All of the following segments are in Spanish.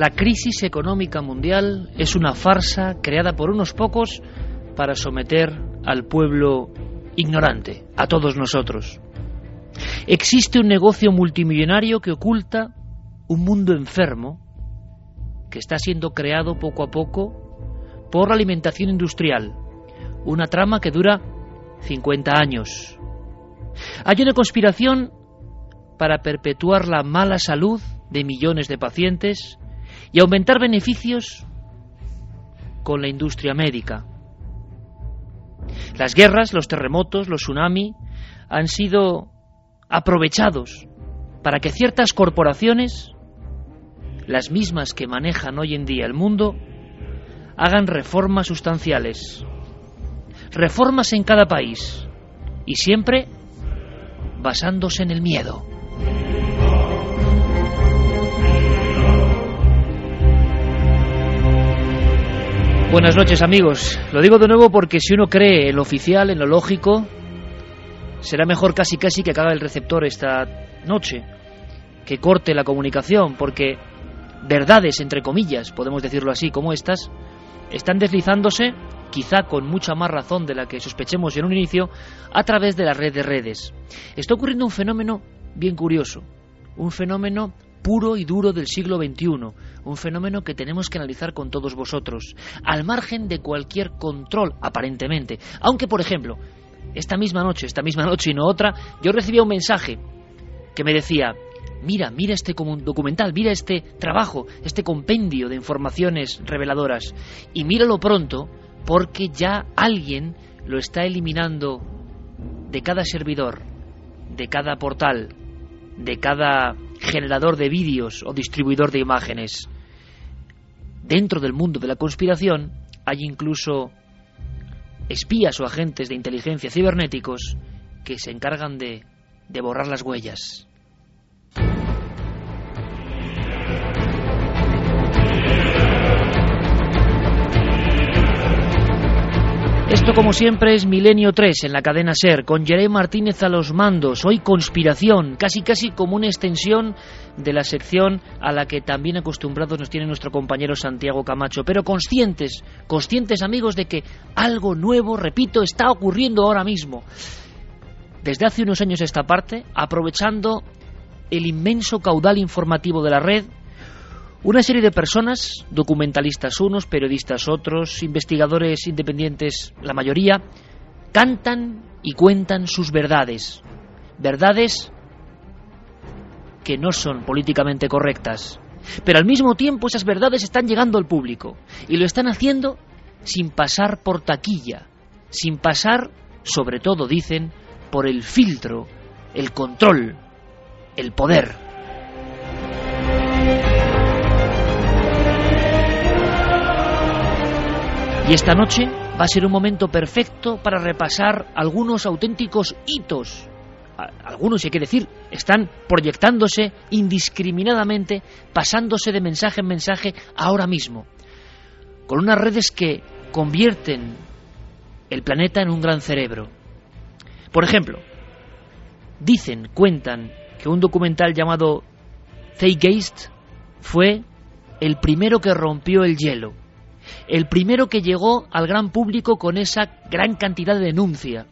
La crisis económica mundial es una farsa creada por unos pocos para someter al pueblo ignorante, a todos nosotros. Existe un negocio multimillonario que oculta un mundo enfermo que está siendo creado poco a poco por la alimentación industrial, una trama que dura 50 años. Hay una conspiración para perpetuar la mala salud de millones de pacientes y aumentar beneficios con la industria médica. Las guerras, los terremotos, los tsunami han sido aprovechados para que ciertas corporaciones, las mismas que manejan hoy en día el mundo, hagan reformas sustanciales. Reformas en cada país y siempre basándose en el miedo. Buenas noches amigos. Lo digo de nuevo porque si uno cree en lo oficial, en lo lógico, será mejor casi casi que acabe el receptor esta noche, que corte la comunicación, porque verdades, entre comillas, podemos decirlo así, como estas, están deslizándose, quizá con mucha más razón de la que sospechemos en un inicio, a través de la red de redes. Está ocurriendo un fenómeno bien curioso, un fenómeno puro y duro del siglo XXI, un fenómeno que tenemos que analizar con todos vosotros, al margen de cualquier control, aparentemente. Aunque, por ejemplo, esta misma noche, esta misma noche y no otra, yo recibía un mensaje que me decía, mira, mira este documental, mira este trabajo, este compendio de informaciones reveladoras, y míralo pronto porque ya alguien lo está eliminando de cada servidor, de cada portal, de cada generador de vídeos o distribuidor de imágenes. Dentro del mundo de la conspiración hay incluso espías o agentes de inteligencia cibernéticos que se encargan de, de borrar las huellas. Esto, como siempre, es Milenio 3 en la cadena Ser, con Jeremy Martínez a los mandos. Hoy conspiración, casi casi como una extensión de la sección a la que también acostumbrados nos tiene nuestro compañero Santiago Camacho. Pero conscientes, conscientes amigos de que algo nuevo, repito, está ocurriendo ahora mismo. Desde hace unos años esta parte, aprovechando el inmenso caudal informativo de la red, una serie de personas, documentalistas unos, periodistas otros, investigadores independientes la mayoría, cantan y cuentan sus verdades. Verdades que no son políticamente correctas. Pero al mismo tiempo esas verdades están llegando al público y lo están haciendo sin pasar por taquilla, sin pasar, sobre todo dicen, por el filtro, el control, el poder. Y esta noche va a ser un momento perfecto para repasar algunos auténticos hitos. Algunos, hay que decir, están proyectándose indiscriminadamente, pasándose de mensaje en mensaje ahora mismo, con unas redes que convierten el planeta en un gran cerebro. Por ejemplo, dicen, cuentan, que un documental llamado Zeitgeist fue el primero que rompió el hielo el primero que llegó al gran público con esa gran cantidad de denuncia.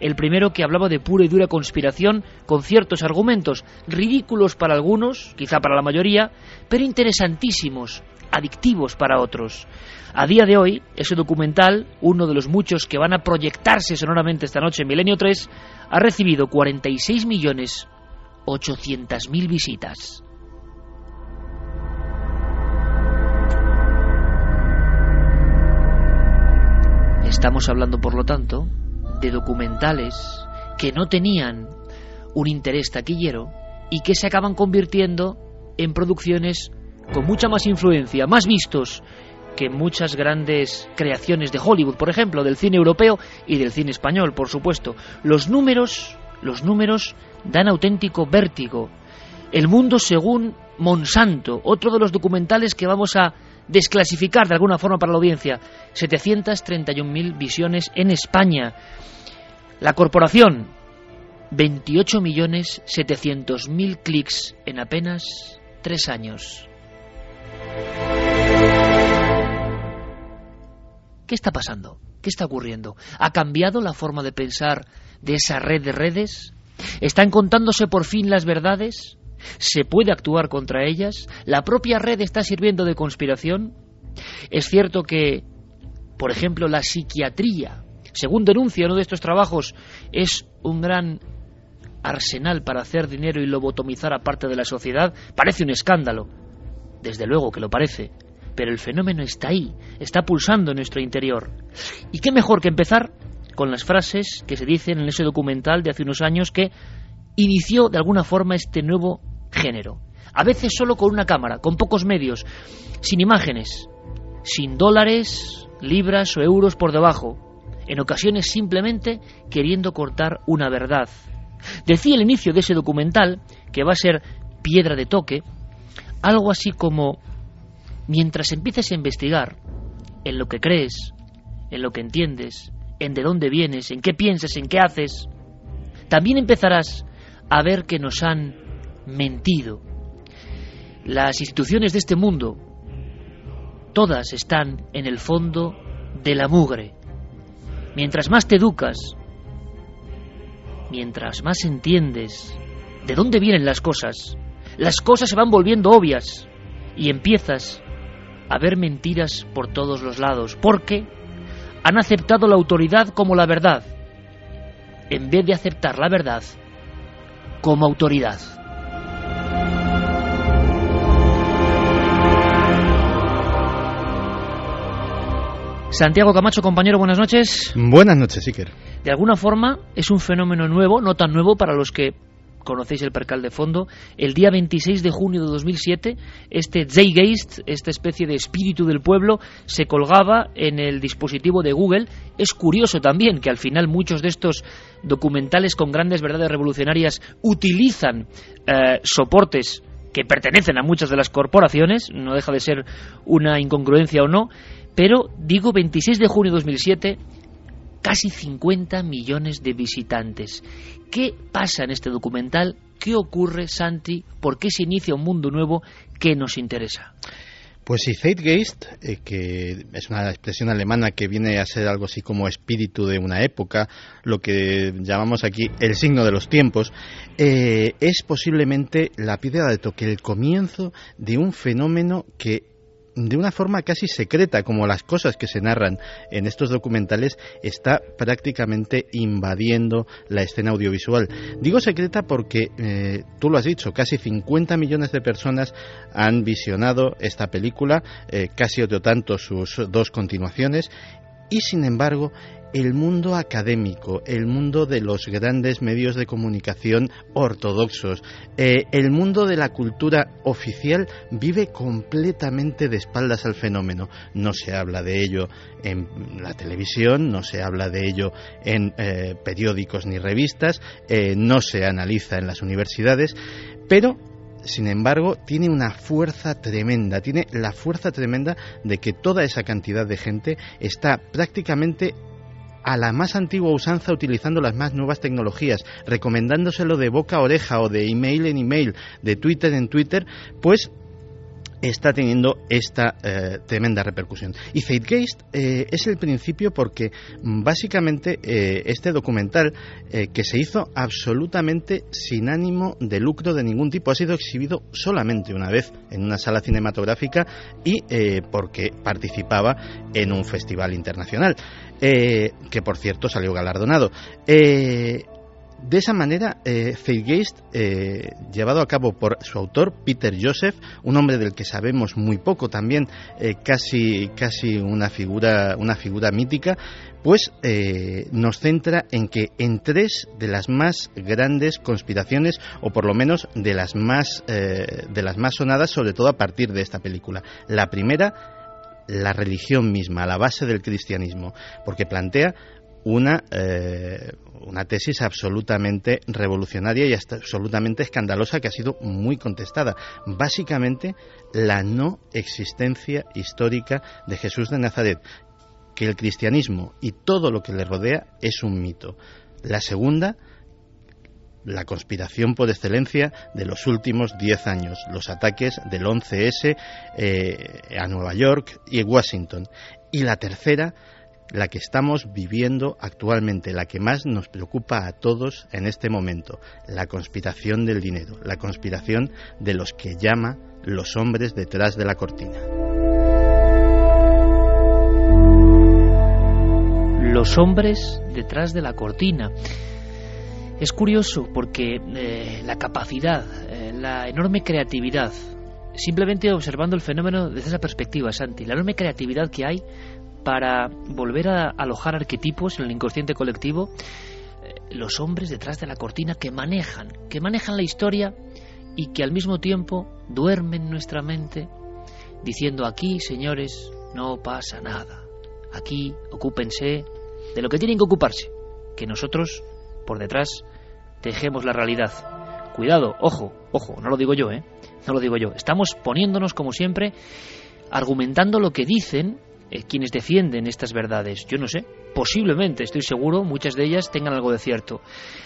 El primero que hablaba de pura y dura conspiración con ciertos argumentos, ridículos para algunos, quizá para la mayoría, pero interesantísimos, adictivos para otros. A día de hoy, ese documental, uno de los muchos que van a proyectarse sonoramente esta noche en Milenio 3, ha recibido 46 millones 800 mil visitas. Estamos hablando, por lo tanto, de documentales que no tenían un interés taquillero y que se acaban convirtiendo en producciones con mucha más influencia, más vistos que muchas grandes creaciones de Hollywood, por ejemplo, del cine europeo y del cine español, por supuesto. Los números, los números dan auténtico vértigo. El mundo según Monsanto, otro de los documentales que vamos a desclasificar de alguna forma para la audiencia. 731.000 visiones en España. La corporación, 28.700.000 clics en apenas tres años. ¿Qué está pasando? ¿Qué está ocurriendo? ¿Ha cambiado la forma de pensar de esa red de redes? ¿Están contándose por fin las verdades? ¿Se puede actuar contra ellas? ¿La propia red está sirviendo de conspiración? Es cierto que, por ejemplo, la psiquiatría, según denuncia uno de estos trabajos, es un gran arsenal para hacer dinero y lobotomizar a parte de la sociedad. Parece un escándalo. Desde luego que lo parece. Pero el fenómeno está ahí, está pulsando en nuestro interior. ¿Y qué mejor que empezar con las frases que se dicen en ese documental de hace unos años que inició de alguna forma este nuevo género. A veces solo con una cámara, con pocos medios, sin imágenes, sin dólares, libras o euros por debajo, en ocasiones simplemente queriendo cortar una verdad. Decía el inicio de ese documental, que va a ser piedra de toque, algo así como, mientras empieces a investigar en lo que crees, en lo que entiendes, en de dónde vienes, en qué piensas, en qué haces, también empezarás a ver que nos han mentido. Las instituciones de este mundo, todas están en el fondo de la mugre. Mientras más te educas, mientras más entiendes de dónde vienen las cosas, las cosas se van volviendo obvias y empiezas a ver mentiras por todos los lados, porque han aceptado la autoridad como la verdad, en vez de aceptar la verdad como autoridad. Santiago Camacho, compañero, buenas noches. Buenas noches, Iker. De alguna forma es un fenómeno nuevo, no tan nuevo para los que conocéis el percal de fondo. El día 26 de junio de 2007, este Zeitgeist, esta especie de espíritu del pueblo, se colgaba en el dispositivo de Google. Es curioso también que al final muchos de estos documentales con grandes verdades revolucionarias utilizan eh, soportes que pertenecen a muchas de las corporaciones, no deja de ser una incongruencia o no, pero digo 26 de junio de 2007, casi 50 millones de visitantes. ¿Qué pasa en este documental? ¿Qué ocurre, Santi? ¿Por qué se inicia un mundo nuevo que nos interesa? Pues sí, Zeitgeist, eh, que es una expresión alemana que viene a ser algo así como espíritu de una época, lo que llamamos aquí el signo de los tiempos, eh, es posiblemente la piedra de toque, el comienzo de un fenómeno que de una forma casi secreta, como las cosas que se narran en estos documentales, está prácticamente invadiendo la escena audiovisual. Digo secreta porque, eh, tú lo has dicho, casi 50 millones de personas han visionado esta película, eh, casi otro tanto sus dos continuaciones, y sin embargo el mundo académico, el mundo de los grandes medios de comunicación ortodoxos, eh, el mundo de la cultura oficial vive completamente de espaldas al fenómeno. No se habla de ello en la televisión, no se habla de ello en eh, periódicos ni revistas, eh, no se analiza en las universidades, pero sin embargo, tiene una fuerza tremenda, tiene la fuerza tremenda de que toda esa cantidad de gente está prácticamente a la más antigua usanza utilizando las más nuevas tecnologías, recomendándoselo de boca a oreja o de email en email, de Twitter en Twitter, pues está teniendo esta eh, tremenda repercusión. Y Zeitgeist eh, es el principio porque mm, básicamente eh, este documental que se hizo absolutamente sin ánimo de lucro de ningún tipo ha sido exhibido solamente una vez en una sala cinematográfica y porque participaba en un festival internacional que por cierto salió galardonado. De esa manera, eh, eh, llevado a cabo por su autor, Peter Joseph, un hombre del que sabemos muy poco también, eh, casi, casi una, figura, una figura mítica, pues eh, nos centra en que en tres de las más grandes conspiraciones, o por lo menos de las más, de las más sonadas, sobre todo a partir de esta película. La primera, la religión misma, la base del cristianismo, porque plantea una, eh, una tesis absolutamente revolucionaria y hasta absolutamente escandalosa que ha sido muy contestada. Básicamente, la no existencia histórica de Jesús de Nazaret, que el cristianismo y todo lo que le rodea es un mito. La segunda, la conspiración por excelencia de los últimos diez años, los ataques del 11S eh, a Nueva York y Washington. Y la tercera, la que estamos viviendo actualmente, la que más nos preocupa a todos en este momento, la conspiración del dinero, la conspiración de los que llama los hombres detrás de la cortina. Los hombres detrás de la cortina. Es curioso porque eh, la capacidad, eh, la enorme creatividad, simplemente observando el fenómeno desde esa perspectiva, Santi, la enorme creatividad que hay para volver a alojar arquetipos en el inconsciente colectivo, eh, los hombres detrás de la cortina que manejan, que manejan la historia y que al mismo tiempo duermen nuestra mente diciendo aquí, señores, no pasa nada. Aquí ocúpense de lo que tienen que ocuparse, que nosotros, por detrás, tejemos la realidad. Cuidado, ojo, ojo, no lo digo yo, ¿eh? No lo digo yo. Estamos poniéndonos, como siempre, argumentando lo que dicen eh, quienes defienden estas verdades. Yo no sé, posiblemente, estoy seguro, muchas de ellas tengan algo de cierto.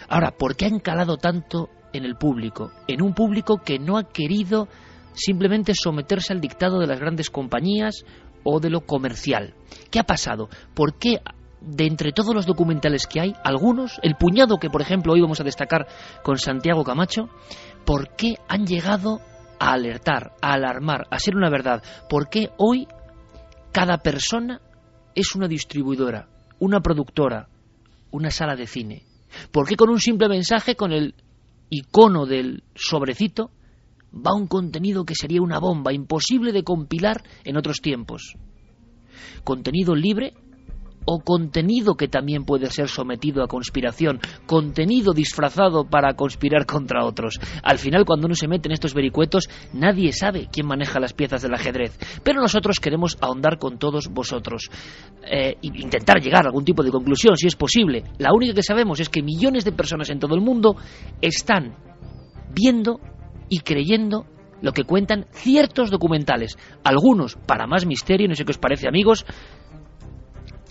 Ahora, ¿por qué han calado tanto en el público? En un público que no ha querido simplemente someterse al dictado de las grandes compañías o de lo comercial. ¿Qué ha pasado? ¿Por qué de entre todos los documentales que hay, algunos, el puñado que por ejemplo hoy vamos a destacar con Santiago Camacho, ¿por qué han llegado a alertar, a alarmar, a ser una verdad? ¿Por qué hoy cada persona es una distribuidora, una productora, una sala de cine. ¿Por qué con un simple mensaje, con el icono del sobrecito, va un contenido que sería una bomba, imposible de compilar en otros tiempos? Contenido libre o contenido que también puede ser sometido a conspiración, contenido disfrazado para conspirar contra otros. Al final, cuando uno se mete en estos vericuetos, nadie sabe quién maneja las piezas del ajedrez. Pero nosotros queremos ahondar con todos vosotros e intentar llegar a algún tipo de conclusión, si es posible. La única que sabemos es que millones de personas en todo el mundo están viendo y creyendo lo que cuentan ciertos documentales, algunos para más misterio, no sé qué os parece amigos,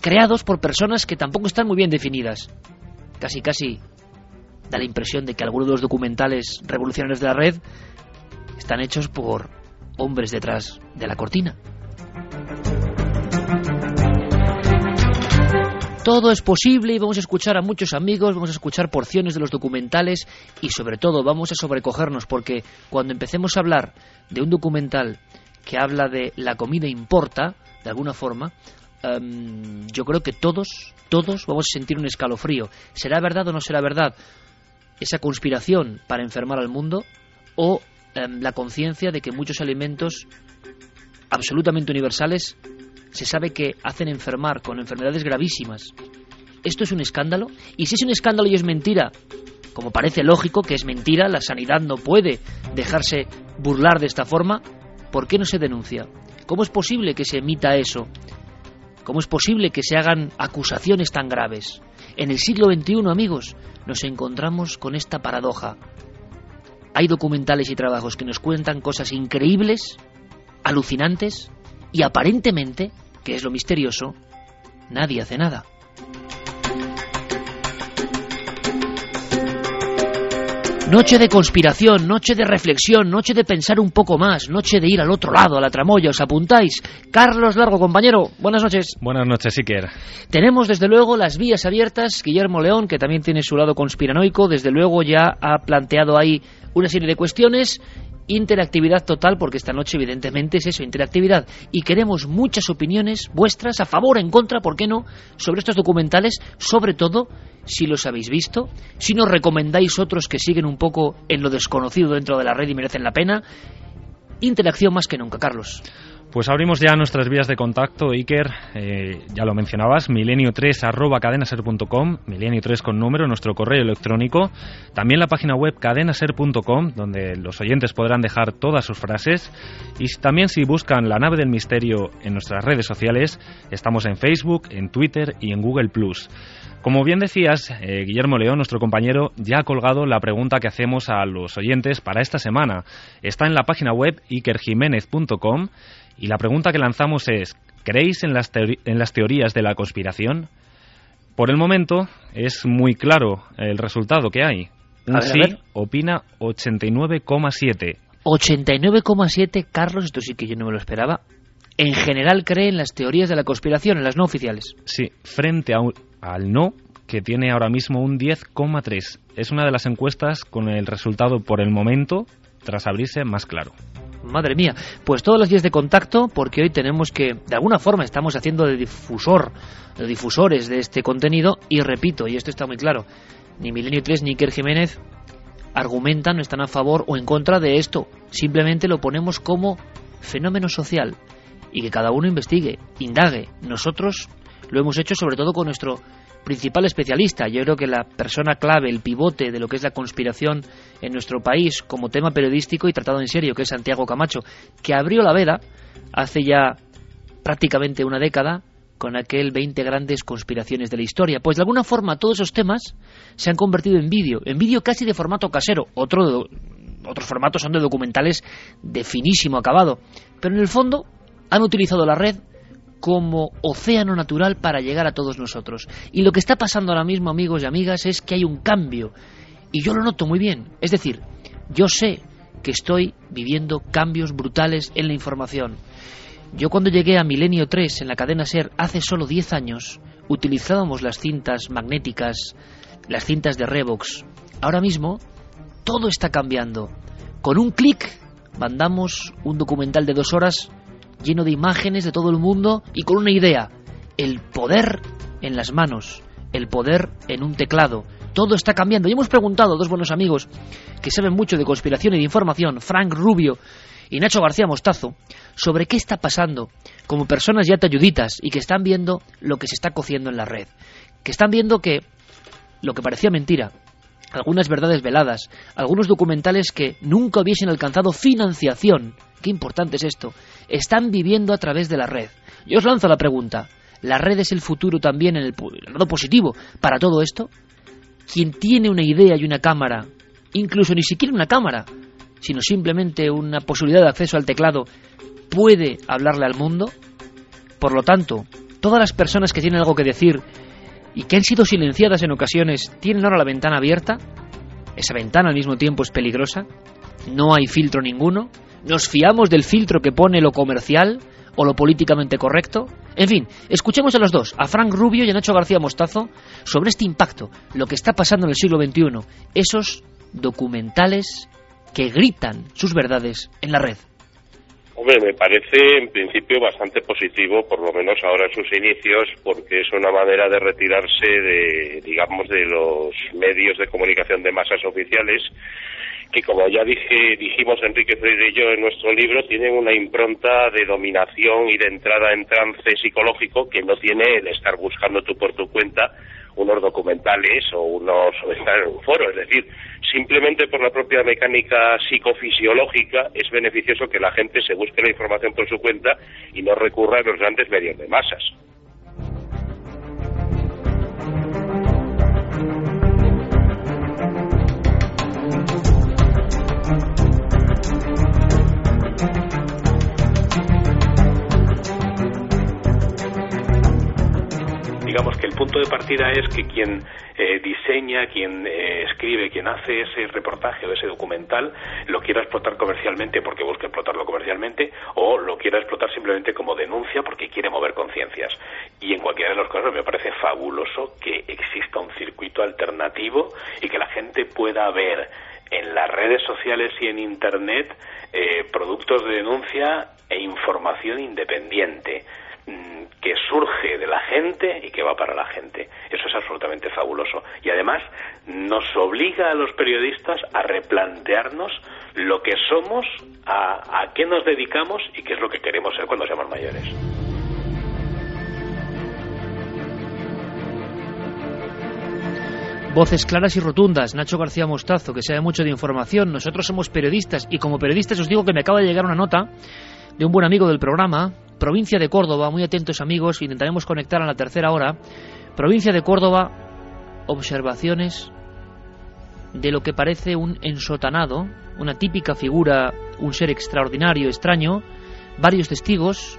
creados por personas que tampoco están muy bien definidas. Casi, casi da la impresión de que algunos de los documentales revolucionarios de la red están hechos por hombres detrás de la cortina. Todo es posible y vamos a escuchar a muchos amigos, vamos a escuchar porciones de los documentales y sobre todo vamos a sobrecogernos porque cuando empecemos a hablar de un documental que habla de la comida importa, de alguna forma, Em, yo creo que todos, todos vamos a sentir un escalofrío. ¿Será verdad o no será verdad esa conspiración para enfermar al mundo o em, la conciencia de que muchos alimentos absolutamente universales se sabe que hacen enfermar con enfermedades gravísimas? ¿Esto es un escándalo? Y si es un escándalo y es mentira, como parece lógico que es mentira, la sanidad no puede dejarse burlar de esta forma, ¿por qué no se denuncia? ¿Cómo es posible que se emita eso? ¿Cómo es posible que se hagan acusaciones tan graves? En el siglo XXI, amigos, nos encontramos con esta paradoja. Hay documentales y trabajos que nos cuentan cosas increíbles, alucinantes, y aparentemente, que es lo misterioso, nadie hace nada. Noche de conspiración, noche de reflexión, noche de pensar un poco más, noche de ir al otro lado, a la tramoya. ¿Os apuntáis? Carlos Largo, compañero, buenas noches. Buenas noches, Iker. Tenemos desde luego las vías abiertas. Guillermo León, que también tiene su lado conspiranoico, desde luego ya ha planteado ahí una serie de cuestiones interactividad total, porque esta noche evidentemente es eso, interactividad. Y queremos muchas opiniones vuestras, a favor, en contra, ¿por qué no?, sobre estos documentales, sobre todo si los habéis visto, si nos recomendáis otros que siguen un poco en lo desconocido dentro de la red y merecen la pena. Interacción más que nunca, Carlos. Pues abrimos ya nuestras vías de contacto, Iker, eh, ya lo mencionabas, milenio3 arroba cadenaser.com, milenio3 con número, nuestro correo electrónico, también la página web cadenaser.com, donde los oyentes podrán dejar todas sus frases, y también si buscan la nave del misterio en nuestras redes sociales, estamos en Facebook, en Twitter y en Google ⁇ como bien decías, eh, Guillermo León, nuestro compañero, ya ha colgado la pregunta que hacemos a los oyentes para esta semana. Está en la página web ikerjiménez.com y la pregunta que lanzamos es, ¿creéis en las, en las teorías de la conspiración? Por el momento es muy claro el resultado que hay. Un sí opina 89,7. 89,7, Carlos, esto sí que yo no me lo esperaba. En general cree en las teorías de la conspiración, en las no oficiales. Sí, frente al no, que tiene ahora mismo un 10,3. Es una de las encuestas con el resultado por el momento, tras abrirse, más claro. Madre mía, pues todos los días de contacto, porque hoy tenemos que, de alguna forma, estamos haciendo de difusor, de difusores de este contenido, y repito, y esto está muy claro, ni Milenio 3 ni Iker Jiménez argumentan, no están a favor o en contra de esto, simplemente lo ponemos como fenómeno social, y que cada uno investigue, indague. Nosotros lo hemos hecho sobre todo con nuestro principal especialista. Yo creo que la persona clave, el pivote de lo que es la conspiración en nuestro país como tema periodístico y tratado en serio, que es Santiago Camacho, que abrió la veda hace ya prácticamente una década con aquel 20 grandes conspiraciones de la historia. Pues de alguna forma todos esos temas se han convertido en vídeo, en vídeo casi de formato casero. Otro, otros formatos son de documentales de finísimo acabado. Pero en el fondo han utilizado la red como océano natural para llegar a todos nosotros. Y lo que está pasando ahora mismo, amigos y amigas, es que hay un cambio. Y yo lo noto muy bien. Es decir, yo sé que estoy viviendo cambios brutales en la información. Yo cuando llegué a Milenio 3 en la cadena SER hace solo 10 años, utilizábamos las cintas magnéticas, las cintas de Revox. Ahora mismo, todo está cambiando. Con un clic mandamos un documental de dos horas lleno de imágenes de todo el mundo y con una idea, el poder en las manos, el poder en un teclado. Todo está cambiando. Y hemos preguntado a dos buenos amigos que saben mucho de conspiración y de información, Frank Rubio y Nacho García Mostazo, sobre qué está pasando como personas ya talluditas y que están viendo lo que se está cociendo en la red. Que están viendo que lo que parecía mentira, algunas verdades veladas, algunos documentales que nunca hubiesen alcanzado financiación, qué importante es esto, están viviendo a través de la red. Yo os lanzo la pregunta, ¿la red es el futuro también en el, lado positivo para todo esto? Quien tiene una idea y una cámara, incluso ni siquiera una cámara, sino simplemente una posibilidad de acceso al teclado, puede hablarle al mundo? Por lo tanto, todas las personas que tienen algo que decir y que han sido silenciadas en ocasiones, ¿tienen ahora la ventana abierta? ¿Esa ventana al mismo tiempo es peligrosa? ¿No hay filtro ninguno? ¿Nos fiamos del filtro que pone lo comercial o lo políticamente correcto? En fin, escuchemos a los dos, a Frank Rubio y a Nacho García Mostazo, sobre este impacto, lo que está pasando en el siglo XXI, esos documentales que gritan sus verdades en la red. Hombre, me parece en principio bastante positivo, por lo menos ahora en sus inicios, porque es una manera de retirarse de, digamos, de los medios de comunicación de masas oficiales que como ya dije, dijimos Enrique Freire y yo en nuestro libro, tienen una impronta de dominación y de entrada en trance psicológico que no tiene el estar buscando tú por tu cuenta unos documentales o unos o estar en un foro, es decir, simplemente por la propia mecánica psicofisiológica es beneficioso que la gente se busque la información por su cuenta y no recurra a los grandes medios de masas. Digamos que el punto de partida es que quien eh, diseña, quien eh, escribe, quien hace ese reportaje o ese documental, lo quiera explotar comercialmente porque busca explotarlo comercialmente o lo quiera explotar simplemente como denuncia porque quiere mover conciencias. Y en cualquiera de los casos me parece fabuloso que exista un circuito alternativo y que la gente pueda ver en las redes sociales y en Internet eh, productos de denuncia e información independiente que surge de la gente y que va para la gente. Eso es absolutamente fabuloso. Y además nos obliga a los periodistas a replantearnos lo que somos, a, a qué nos dedicamos y qué es lo que queremos ser cuando seamos mayores. Voces claras y rotundas, Nacho García Mostazo, que sabe mucho de información. Nosotros somos periodistas y como periodistas os digo que me acaba de llegar una nota de un buen amigo del programa, provincia de Córdoba, muy atentos amigos, intentaremos conectar a la tercera hora. Provincia de Córdoba, observaciones de lo que parece un ensotanado, una típica figura, un ser extraordinario, extraño, varios testigos,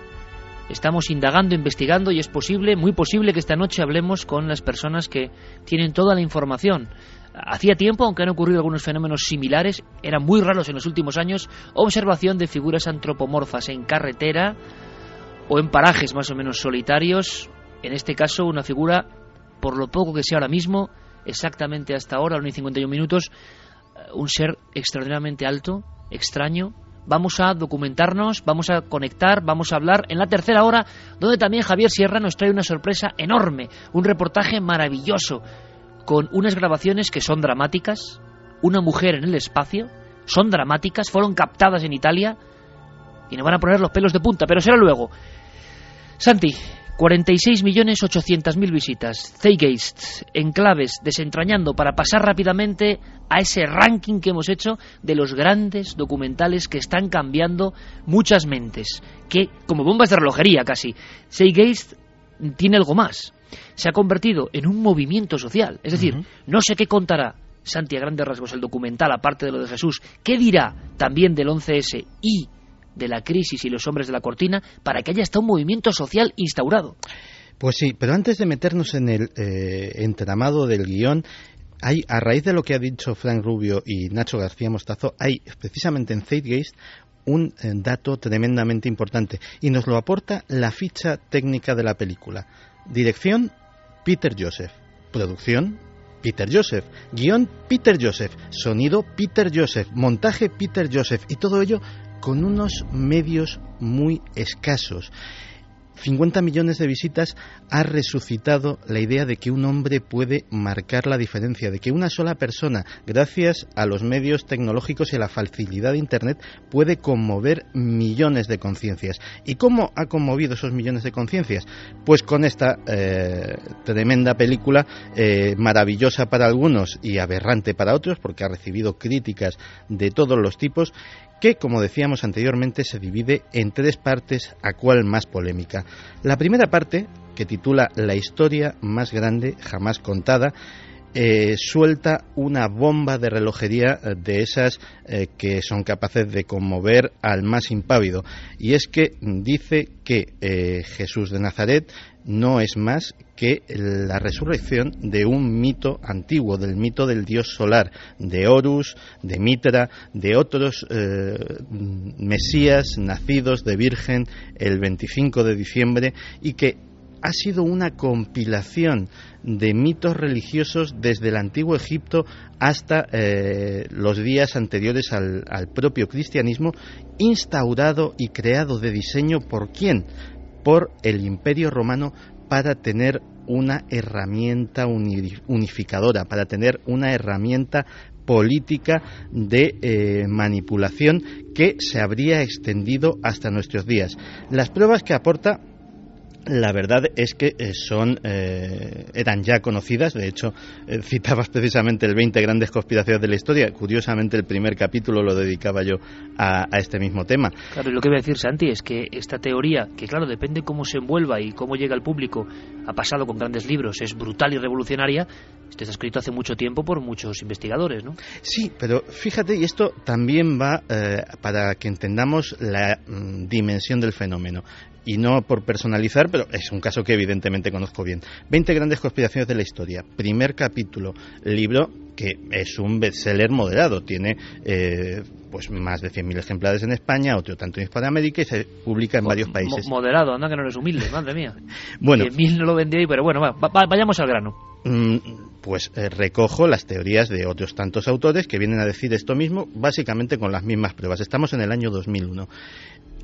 Estamos indagando, investigando y es posible, muy posible que esta noche hablemos con las personas que tienen toda la información. Hacía tiempo, aunque han ocurrido algunos fenómenos similares, eran muy raros en los últimos años, observación de figuras antropomorfas en carretera o en parajes más o menos solitarios. En este caso, una figura, por lo poco que sea ahora mismo, exactamente hasta ahora, a 1 y 51 minutos, un ser extraordinariamente alto, extraño, vamos a documentarnos, vamos a conectar, vamos a hablar en la tercera hora, donde también Javier Sierra nos trae una sorpresa enorme, un reportaje maravilloso, con unas grabaciones que son dramáticas, una mujer en el espacio, son dramáticas, fueron captadas en Italia y nos van a poner los pelos de punta, pero será luego. Santi, 46.800.000 visitas. Zeitgeist, enclaves, desentrañando para pasar rápidamente a ese ranking que hemos hecho de los grandes documentales que están cambiando muchas mentes. Que, como bombas de relojería casi, Zeitgeist tiene algo más. Se ha convertido en un movimiento social. Es decir, no sé qué contará Santi a grandes rasgos el documental, aparte de lo de Jesús. ¿Qué dirá también del 11S y de la crisis y los hombres de la cortina para que haya hasta un movimiento social instaurado. Pues sí, pero antes de meternos en el eh, entramado del guion, hay, a raíz de lo que ha dicho Frank Rubio y Nacho García Mostazo, hay precisamente en Zeitgeist un eh, dato tremendamente importante y nos lo aporta la ficha técnica de la película. Dirección, Peter Joseph. Producción, Peter Joseph. Guión, Peter Joseph. Sonido, Peter Joseph. Montaje, Peter Joseph. Y todo ello con unos medios muy escasos. 50 millones de visitas ha resucitado la idea de que un hombre puede marcar la diferencia, de que una sola persona, gracias a los medios tecnológicos y a la facilidad de Internet, puede conmover millones de conciencias. ¿Y cómo ha conmovido esos millones de conciencias? Pues con esta eh, tremenda película, eh, maravillosa para algunos y aberrante para otros, porque ha recibido críticas de todos los tipos, que, como decíamos anteriormente, se divide en tres partes, a cual más polémica. La primera parte, que titula La historia más grande jamás contada, eh, suelta una bomba de relojería eh, de esas eh, que son capaces de conmover al más impávido. Y es que dice que Jesús de Nazaret no es más que la resurrección de un mito antiguo, del mito del dios solar, de Horus, de Mitra, de otros mesías nacidos de Virgen el 25 de diciembre y que ha sido una compilación de mitos religiosos desde el antiguo Egipto hasta eh, los días anteriores al, propio cristianismo, instaurado y creado de diseño por quién? Por el Imperio Romano para tener una herramienta unificadora, para tener una herramienta política de eh, manipulación que se habría extendido hasta nuestros días. Las pruebas que aporta la verdad es que eh, son eh, eran ya conocidas. De hecho, eh, citabas precisamente el 20 grandes conspiraciones de la historia. Curiosamente, el primer capítulo lo dedicaba yo a, este mismo tema. Claro, y lo que voy a decir, Santi, es que esta teoría, que claro, depende cómo se envuelva y cómo llega al público, ha pasado con grandes libros, es brutal y revolucionaria. Esto está escrito hace mucho tiempo por muchos investigadores, ¿no? Sí, pero fíjate, y esto también va para que entendamos la mm, dimensión del fenómeno. Y no por personalizar, pero es un caso que evidentemente conozco bien. 20 grandes conspiraciones de la historia. Primer capítulo, libro que es un bestseller moderado, tiene eh, pues más de 100.000 ejemplares en España, otro tanto en Hispanoamérica y se publica en varios países. moderado, anda que no eres humilde, madre mía. bueno, mil no lo vendí, pero bueno, vayamos al grano. Mm, pues eh, recojo las teorías de otros tantos autores que vienen a decir esto mismo, básicamente con las mismas pruebas. Estamos en el año 2001.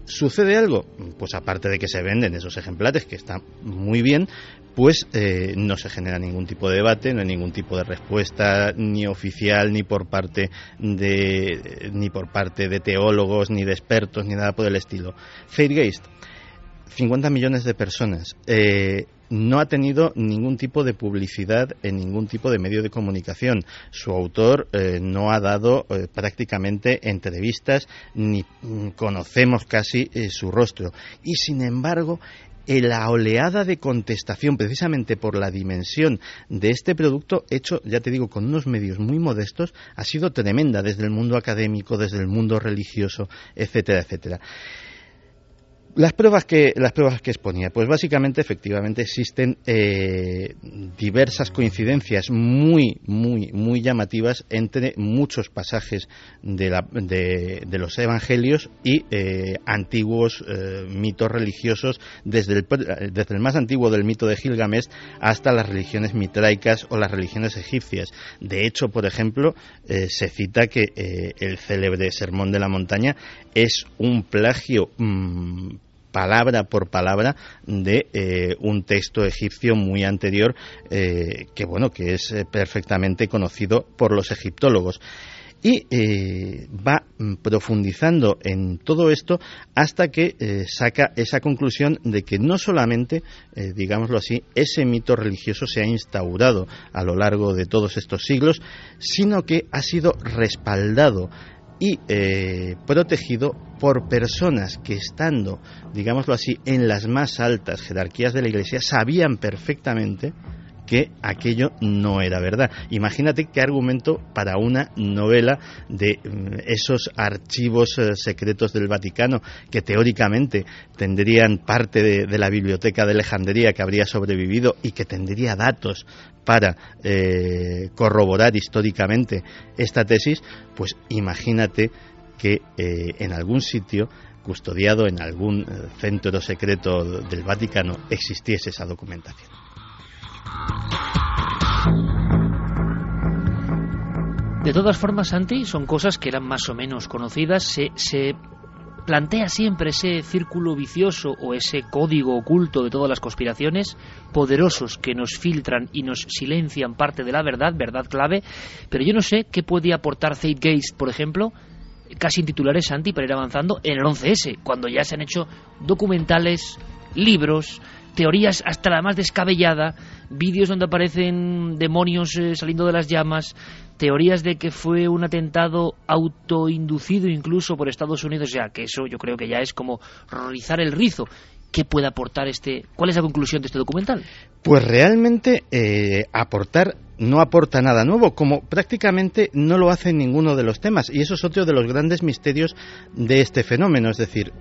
¿Sucede algo? Pues aparte de que se venden esos ejemplares, que están muy bien, pues eh, no se genera ningún tipo de debate, no hay ningún tipo de respuesta ni oficial ni por parte de ni por parte de teólogos ni de expertos ni nada por el estilo. Zeitgeist, 50 millones de personas. Eh, no ha tenido ningún tipo de publicidad en ningún tipo de medio de comunicación. Su autor eh, no ha dado eh, prácticamente entrevistas ni mm, conocemos casi eh, su rostro. Y sin embargo, la oleada de contestación, precisamente por la dimensión de este producto, hecho, ya te digo, con unos medios muy modestos, ha sido tremenda desde el mundo académico, desde el mundo religioso, etcétera, etcétera. Las pruebas que las pruebas que exponía, pues básicamente efectivamente existen eh, diversas coincidencias muy muy muy llamativas entre muchos pasajes de, de, los evangelios y eh, antiguos eh, mitos religiosos desde el, desde el más antiguo del mito de Gilgamesh hasta las religiones mitraicas o las religiones egipcias. De hecho, por ejemplo, se cita que el célebre sermón de la montaña es un plagio mm, palabra por palabra de eh, un texto egipcio muy anterior eh, que bueno que es eh, perfectamente conocido por los egiptólogos. Y va profundizando en todo esto hasta que saca esa conclusión de que no solamente, digámoslo así, ese mito religioso se ha instaurado a lo largo de todos estos siglos, sino que ha sido respaldado y eh, protegido por personas que estando, digámoslo así, en las más altas jerarquías de la Iglesia sabían perfectamente que aquello no era verdad. Imagínate qué argumento para una novela de mm, esos archivos eh, secretos del Vaticano que teóricamente tendrían parte de, la biblioteca de Alejandría que habría sobrevivido y que tendría datos para eh, corroborar históricamente esta tesis, pues imagínate que eh, en algún sitio custodiado en algún centro secreto del Vaticano existiese esa documentación. De todas formas, Santi, son cosas que eran más o menos conocidas. Plantea siempre ese círculo vicioso o ese código oculto de todas las conspiraciones, poderosos que nos filtran y nos silencian parte de la verdad, verdad clave, pero yo no sé qué puede aportar Zeitgeist, por ejemplo, casi en titulares, Santi, para ir avanzando, en el 11S, cuando ya se han hecho documentales, libros, teorías hasta la más descabellada, vídeos donde aparecen demonios eh, saliendo de las llamas, teorías de que fue un atentado autoinducido incluso por Estados Unidos, ya que eso yo creo que ya es como rizar el rizo. ¿Qué puede aportar este? ¿Cuál es la conclusión de este documental? Pues realmente eh, aportar no aporta nada nuevo, como prácticamente no lo hace ninguno de los temas. Y eso es otro de los grandes misterios de este fenómeno. Es decir,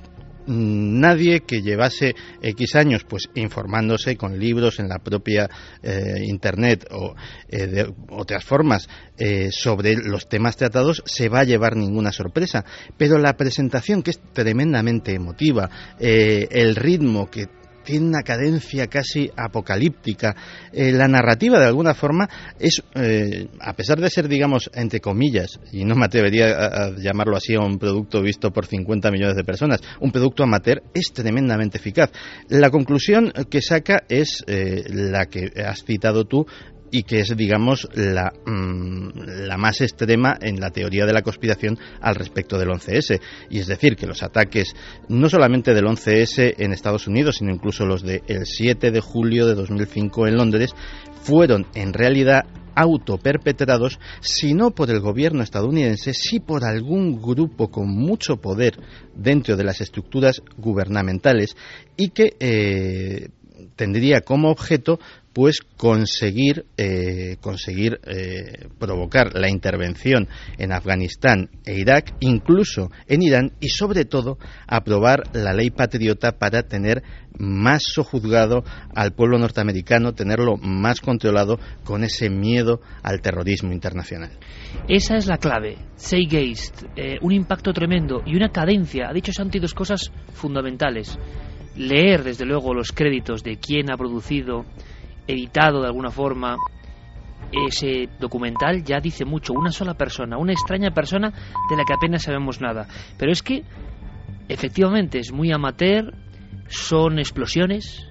nadie que llevase X años pues informándose con libros en la propia eh, internet o eh, de otras formas eh, sobre los temas tratados se va a llevar ninguna sorpresa. Pero la presentación que es tremendamente emotiva el ritmo que tiene una cadencia casi apocalíptica. Eh, la narrativa, de alguna forma, es, eh, a pesar de ser, digamos, entre comillas, y no me atrevería a, llamarlo así a un producto visto por 50 millones de personas, un producto amateur, es tremendamente eficaz. La conclusión que saca es eh, la que has citado tú, y que es, digamos, la, mm, la más extrema en la teoría de la conspiración al respecto del 11S. Y es decir, que los ataques no solamente del 11S en Estados Unidos, sino incluso los del 7 de julio de 2005 en Londres, fueron en realidad autoperpetrados, si no por el gobierno estadounidense, sí por algún grupo con mucho poder dentro de las estructuras gubernamentales y que eh, tendría como objeto pues conseguir eh, conseguir eh, provocar la intervención en Afganistán e Irak, incluso en Irán y sobre todo aprobar la ley patriota para tener más sojuzgado al pueblo norteamericano, tenerlo más controlado con ese miedo al terrorismo internacional. Esa es la clave. Seigeist, eh, un impacto tremendo y una cadencia. Ha dicho Santi dos cosas fundamentales. Leer, desde luego, los créditos de quién ha producido editado de alguna forma ese documental ya dice mucho. Una sola persona, una extraña persona de la que apenas sabemos nada. Pero es que efectivamente es muy amateur, son explosiones,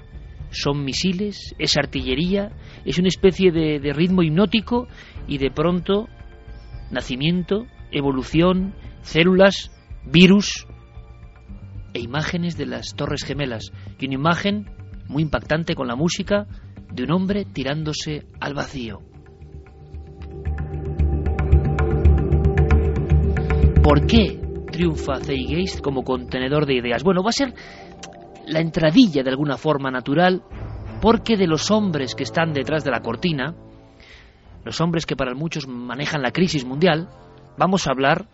son misiles, es artillería, es una especie de, de ritmo hipnótico y de pronto nacimiento, evolución, células, virus e imágenes de las Torres Gemelas. Y una imagen muy impactante con la música de un hombre tirándose al vacío. ¿Por qué triunfa Zeitgeist como contenedor de ideas? Bueno, va a ser la entradilla de alguna forma natural porque de los hombres que están detrás de la cortina, los hombres que para muchos manejan la crisis mundial, vamos a hablar,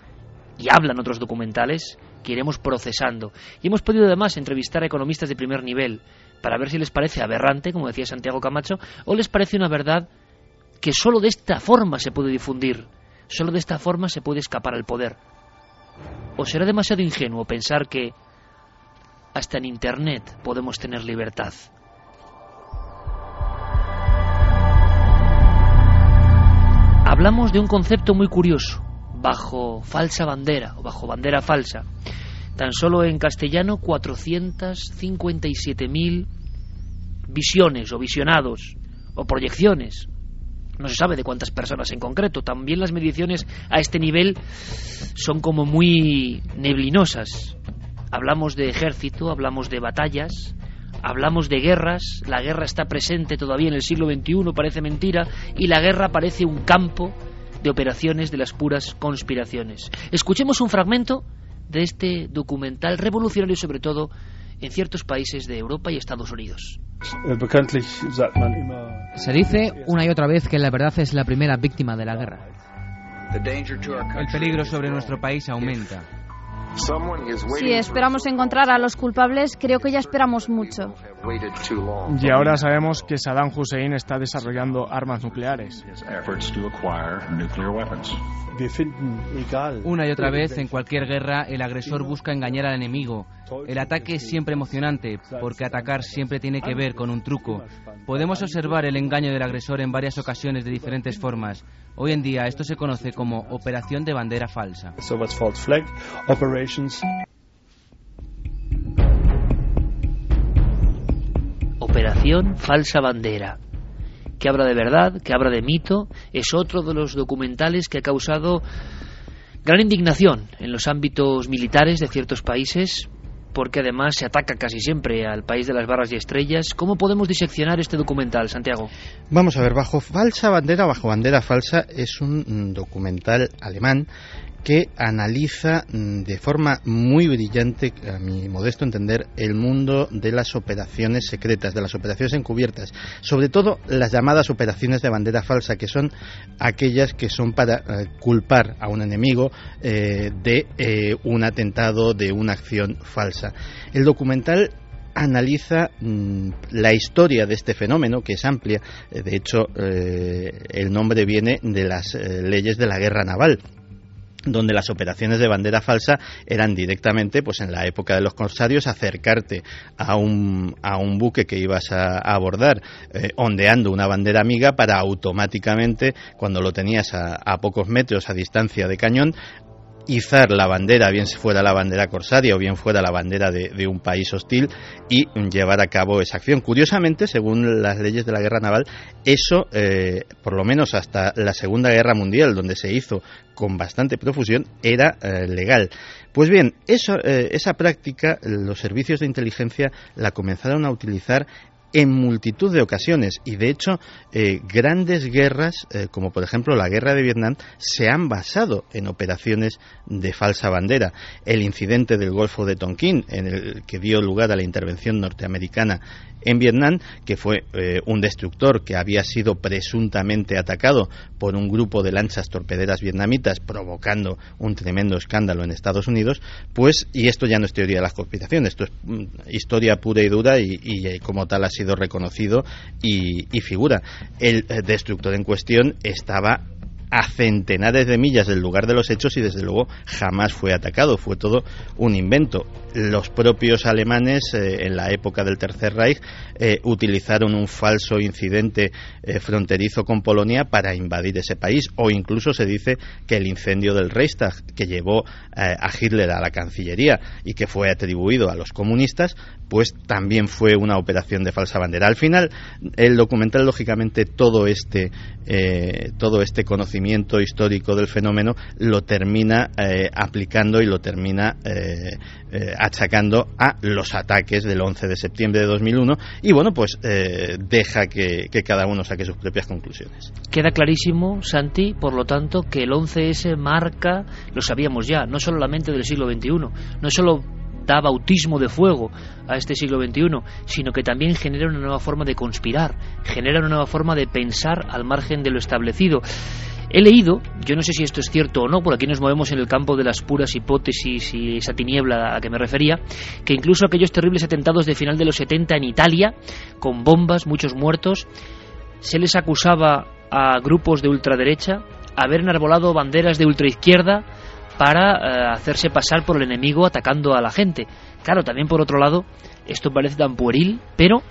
y hablan otros documentales, que iremos procesando. Y hemos podido además entrevistar a economistas de primer nivel, para ver si les parece aberrante, como decía Santiago Camacho, o les parece una verdad que sólo de esta forma se puede difundir, sólo de esta forma se puede escapar al poder. ¿O será demasiado ingenuo pensar que hasta en Internet podemos tener libertad? Hablamos de un concepto muy curioso, bajo falsa bandera o bajo bandera falsa. Tan solo en castellano 457.000 visiones o visionados o proyecciones. No se sabe de cuántas personas en concreto. También las mediciones a este nivel son como muy neblinosas. Hablamos de ejército, hablamos de batallas, hablamos de guerras. La guerra está presente todavía en el siglo XXI, parece mentira, y la guerra parece un campo de operaciones de las puras conspiraciones. Escuchemos un fragmento de este documental revolucionario sobre todo en ciertos países de Europa y Estados Unidos. Se dice una y otra vez que la verdad es la primera víctima de la guerra. El peligro sobre nuestro país aumenta. Si esperamos encontrar a los culpables, creo que ya esperamos mucho. Y ahora sabemos que Saddam Hussein está desarrollando armas nucleares. Una y otra vez, en cualquier guerra, el agresor busca engañar al enemigo. El ataque es siempre emocionante, porque atacar siempre tiene que ver con un truco. Podemos observar el engaño del agresor en varias ocasiones de diferentes formas. Hoy en día esto se conoce como operación de bandera falsa. Operación falsa bandera. Que habla de verdad, que habla de mito, es otro de los documentales que ha causado gran indignación en los ámbitos militares de ciertos países, porque además se ataca casi siempre al país de las barras y estrellas. ¿Cómo podemos diseccionar este documental, Santiago? Vamos a ver, bajo falsa bandera, bajo bandera falsa, es un documental alemán que analiza mm, de forma muy brillante, a mi modesto entender, el mundo de las operaciones secretas, de las operaciones encubiertas, sobre todo las llamadas operaciones de bandera falsa, que son aquellas que son para eh, culpar a un enemigo eh, de eh, un atentado, de una acción falsa. El documental analiza mm, la historia de este fenómeno, que es amplia. De hecho, el nombre viene de las leyes de la guerra naval donde las operaciones de bandera falsa eran directamente, pues en la época de los corsarios, acercarte a un, a un buque que ibas a, abordar eh, ondeando una bandera amiga para automáticamente, cuando lo tenías a, a pocos metros a distancia de cañón, izar la bandera, bien fuera la bandera corsaria o bien fuera la bandera de, un país hostil y llevar a cabo esa acción. Curiosamente, según las leyes de la guerra naval, eso, eh, por lo menos hasta la Segunda Guerra Mundial, donde se hizo con bastante profusión, era eh, legal. Pues bien, eso, eh, esa práctica los servicios de inteligencia la comenzaron a utilizar en multitud de ocasiones. Y de hecho eh, grandes guerras eh, como por ejemplo la guerra de Vietnam se han basado en operaciones de falsa bandera. El incidente del Golfo de Tonkin en el que dio lugar a la intervención norteamericana en Vietnam, que fue eh, un destructor que había sido presuntamente atacado por un grupo de lanchas torpederas vietnamitas, provocando un tremendo escándalo en Estados Unidos, pues, y esto ya no es teoría de la conspiración, esto es mm, historia pura y dura y, como tal ha sido reconocido y, y figura. El eh, destructor en cuestión estaba a centenares de millas del lugar de los hechos y desde luego jamás fue atacado, fue todo un invento. Los propios alemanes eh, en la época del Tercer Reich eh, utilizaron un falso incidente eh, fronterizo con Polonia para invadir ese país o incluso se dice que el incendio del Reichstag que llevó a Hitler a la Cancillería y que fue atribuido a los comunistas pues también fue una operación de falsa bandera. Al final, el documental, lógicamente, todo este, eh, todo este conocimiento histórico del fenómeno lo termina eh, aplicando y lo termina eh, achacando a los ataques del 11 de septiembre de 2001 y, bueno, pues deja que, cada uno saque sus propias conclusiones. Queda clarísimo, Santi, por lo tanto, que el 11S marca, lo sabíamos ya, no solo la mente del siglo XXI, no solo da bautismo de fuego a este siglo XXI, sino que también genera una nueva forma de conspirar, genera una nueva forma de pensar al margen de lo establecido. He leído, yo no sé si esto es cierto o no, por aquí nos movemos en el campo de las puras hipótesis y esa tiniebla a que me refería, que incluso aquellos terribles atentados de final de los 70 en Italia, con bombas, muchos muertos, se les acusaba a grupos de ultraderecha haber enarbolado banderas de ultraizquierda para eh, hacerse pasar por el enemigo atacando a la gente. Claro, también por otro lado, esto parece tan pueril, pero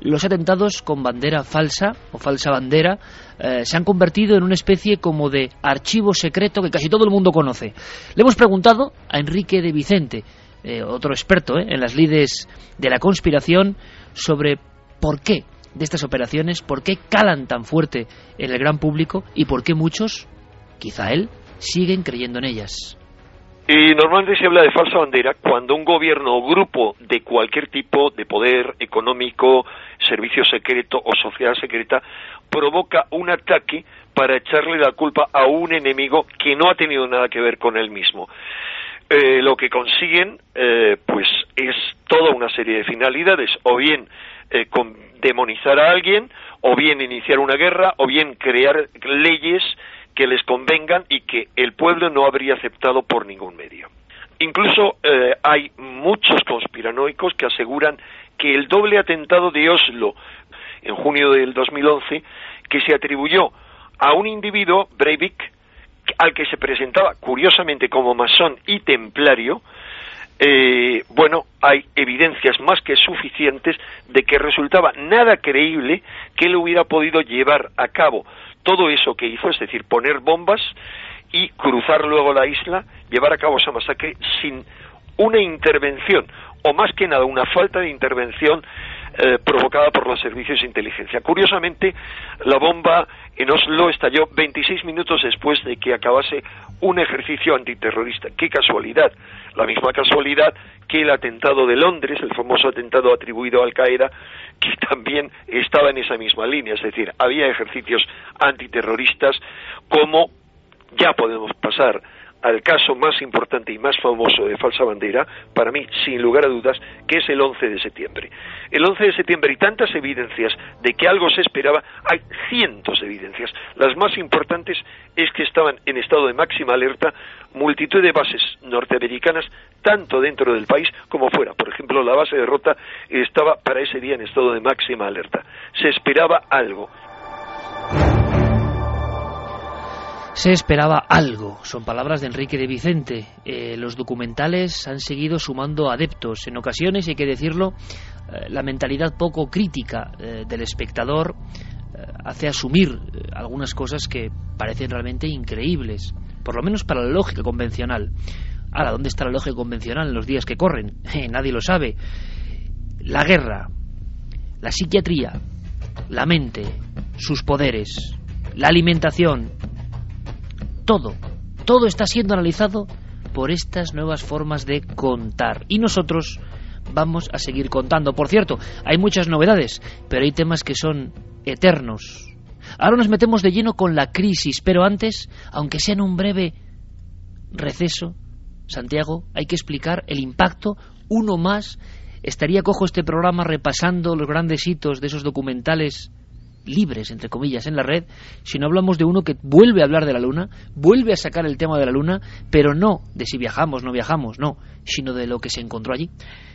los atentados con bandera falsa o falsa bandera eh, se han convertido en una especie como de archivo secreto que casi todo el mundo conoce. Le hemos preguntado a Enrique de Vicente, eh, otro experto en las lides de la conspiración, sobre por qué de estas operaciones, por qué calan tan fuerte en el gran público y por qué muchos, quizá él, siguen creyendo en ellas. Y normalmente se habla de falsa bandera cuando un gobierno o grupo de cualquier tipo de poder económico, servicio secreto o sociedad secreta provoca un ataque para echarle la culpa a un enemigo que no ha tenido nada que ver con él mismo. Eh, lo que consiguen, eh, pues, es toda una serie de finalidades, o bien eh, demonizar a alguien, o bien iniciar una guerra, o bien crear leyes que les convengan y que el pueblo no habría aceptado por ningún medio. Incluso eh, hay muchos conspiranoicos que aseguran que el doble atentado de Oslo en junio del 2011, que se atribuyó a un individuo, Breivik, al que se presentaba curiosamente como masón y templario, eh, bueno, hay evidencias más que suficientes de que resultaba nada creíble que él hubiera podido llevar a cabo todo eso que hizo, es decir, poner bombas y cruzar luego la isla, llevar a cabo esa masacre sin una intervención, o más que nada una falta de intervención eh, provocada por los servicios de inteligencia. Curiosamente, la bomba en Oslo estalló 26 minutos después de que acabase un ejercicio antiterrorista. Qué casualidad. La misma casualidad que el atentado de Londres, el famoso atentado atribuido a Al Qaeda, que también estaba en esa misma línea. Es decir, había ejercicios antiterroristas como ya podemos pasar al caso más importante y más famoso de falsa bandera, para mí, sin lugar a dudas, que es el 11 de septiembre. El 11 de septiembre y tantas evidencias de que algo se esperaba, hay cientos de evidencias. Las más importantes es que estaban en estado de máxima alerta multitud de bases norteamericanas, tanto dentro del país como fuera. Por ejemplo, la base de Rota estaba para ese día en estado de máxima alerta. Se esperaba algo. Se esperaba algo, son palabras de Enrique de Vicente. Eh, los documentales han seguido sumando adeptos. En ocasiones, hay que decirlo, eh, la mentalidad poco crítica eh, del espectador hace asumir algunas cosas que parecen realmente increíbles, por lo menos para la lógica convencional. Ahora, ¿dónde está la lógica convencional en los días que corren? nadie lo sabe. La guerra, la psiquiatría, la mente, sus poderes, la alimentación, todo, todo está siendo analizado por estas nuevas formas de contar. Y nosotros vamos a seguir contando. Por cierto, hay muchas novedades, pero hay temas que son eternos. Ahora nos metemos de lleno con la crisis, pero antes, aunque sea en un breve receso, Santiago, hay que explicar el impacto, uno más, estaría cojo este programa repasando los grandes hitos de esos documentales libres, entre comillas, en la red, si no hablamos de uno que vuelve a hablar de la Luna, vuelve a sacar el tema de la Luna, pero no de si viajamos, no viajamos, no, sino de lo que se encontró allí.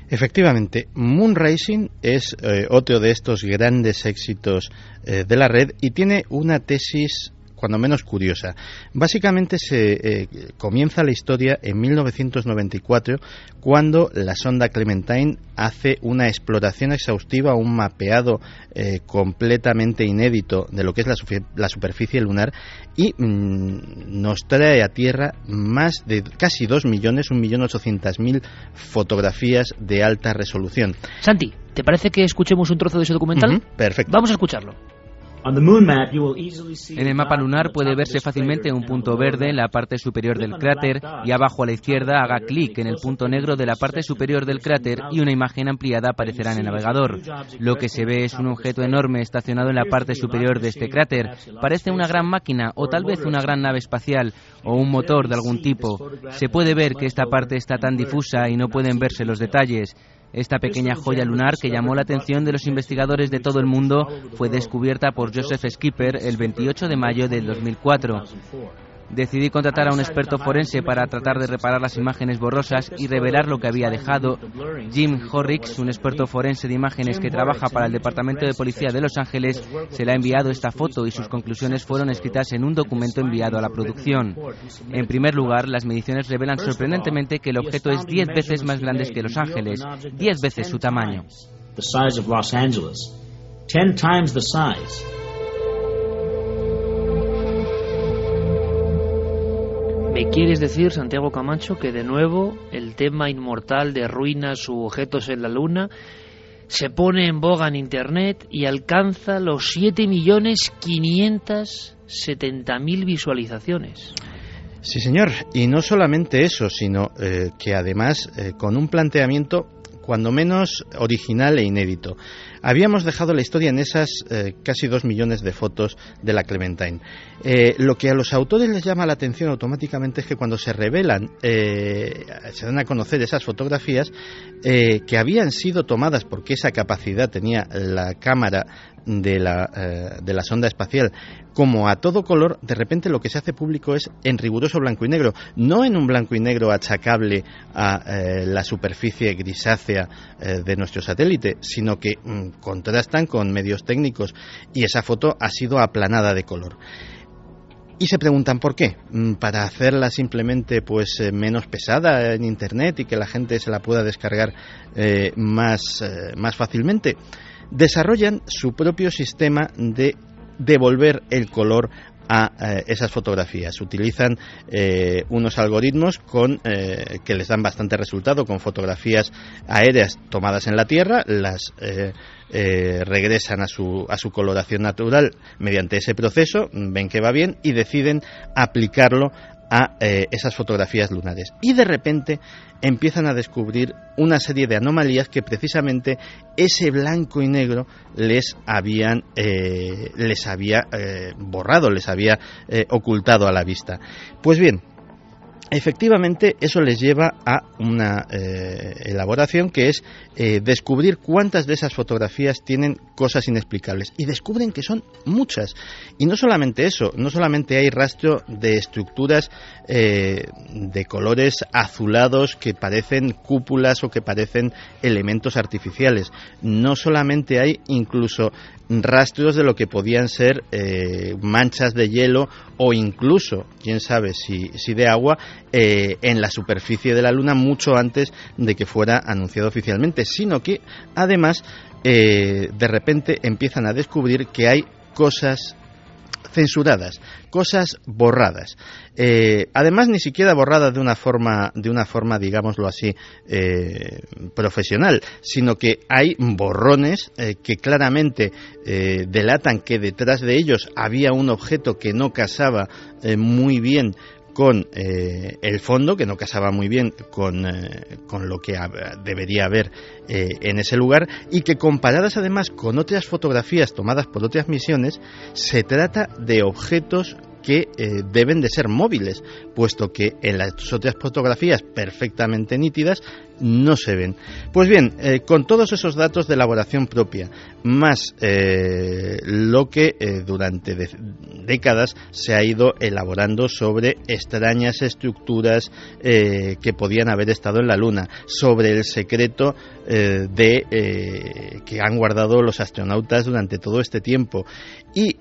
Efectivamente, Moon Racing es eh, otro de estos grandes éxitos eh, de la red y tiene una tesis cuando menos curiosa. Básicamente se eh, comienza la historia en 1994 cuando la sonda Clementine hace una exploración exhaustiva, un mapeado eh, completamente inédito de lo que es la, superficie lunar y mm, nos trae a Tierra más de casi 2 millones, 1.800.000 fotografías de alta resolución. Santi, ¿te parece que escuchemos un trozo de ese documental? perfecto. Vamos a escucharlo. En el mapa lunar puede verse fácilmente un punto verde en la parte superior del cráter y abajo a la izquierda haga clic en el punto negro de la parte superior del cráter y una imagen ampliada aparecerá en el navegador. Lo que se ve es un objeto enorme estacionado en la parte superior de este cráter. Parece una gran máquina o tal vez una gran nave espacial o un motor de algún tipo. Se puede ver que esta parte está tan difusa y no pueden verse los detalles. Esta pequeña joya lunar que llamó la atención de los investigadores de todo el mundo fue descubierta por Joseph Skipper el 28 de mayo del 2004. Decidí contratar a un experto forense para tratar de reparar las imágenes borrosas y revelar lo que había dejado. Jim Horricks, un experto forense de imágenes que trabaja para el Departamento de Policía de Los Ángeles, se le ha enviado esta foto y sus conclusiones fueron escritas en un documento enviado a la producción. En primer lugar, las mediciones revelan sorprendentemente que el objeto es 10 veces más grande que Los Ángeles, 10 veces su tamaño. ¿Me quieres decir, Santiago Camacho, que de nuevo el tema inmortal de ruinas u objetos en la Luna se pone en boga en Internet y alcanza los 7.570.000 visualizaciones? Sí, señor. Y no solamente eso, sino eh, que además eh, con un planteamiento cuando menos original e inédito. Habíamos dejado la historia en esas eh, casi dos millones de fotos de la Clementine. Eh, lo que a los autores les llama la atención automáticamente es que cuando se revelan, eh, se dan a conocer esas fotografías que habían sido tomadas porque esa capacidad tenía la cámara de la, de la sonda espacial como a todo color, de repente lo que se hace público es en riguroso blanco y negro, no en un blanco y negro achacable a la superficie grisácea de nuestro satélite, sino que mm, contrastan con medios técnicos y esa foto ha sido aplanada de color. Y se preguntan por qué. Mm, para hacerla simplemente pues eh, menos pesada en internet y que la gente se la pueda descargar eh, más, eh, más fácilmente. Desarrollan su propio sistema de devolver el color a eh, esas fotografías. Utilizan eh, unos algoritmos con, eh, que les dan bastante resultado con fotografías aéreas tomadas en la Tierra, las regresan a su, a su coloración natural mediante ese proceso, ven que va bien y deciden aplicarlo a eh, esas fotografías lunares. Y de repente empiezan a descubrir una serie de anomalías que precisamente ese blanco y negro les habían eh, les había eh, borrado, les había ocultado a la vista. Pues bien, Efectivamente, eso les lleva a una eh, elaboración que es eh, descubrir cuántas de esas fotografías tienen cosas inexplicables. Y descubren que son muchas. Y no solamente eso, no solamente hay rastro de estructuras eh, de colores azulados que parecen cúpulas o que parecen elementos artificiales. No solamente hay incluso rastros de lo que podían ser manchas de hielo o incluso, quién sabe si, si de agua, eh, en la superficie de la Luna mucho antes de que fuera anunciado oficialmente, sino que además eh, de repente empiezan a descubrir que hay cosas censuradas, cosas borradas. Eh, además, ni siquiera borradas de una forma, de una forma, digámoslo así, profesional, sino que hay borrones que claramente delatan que detrás de ellos había un objeto que no casaba muy bien con eh, el fondo, que no casaba muy bien con, eh, con lo que debería haber eh, en ese lugar, y que comparadas además con otras fotografías tomadas por otras misiones, se trata de objetos que eh, deben de ser móviles, puesto que en las otras fotografías perfectamente nítidas no se ven. Pues bien, eh, con todos esos datos de elaboración propia, más eh, lo que durante décadas se ha ido elaborando sobre extrañas estructuras que podían haber estado en la Luna, sobre el secreto de que han guardado los astronautas durante todo este tiempo. Y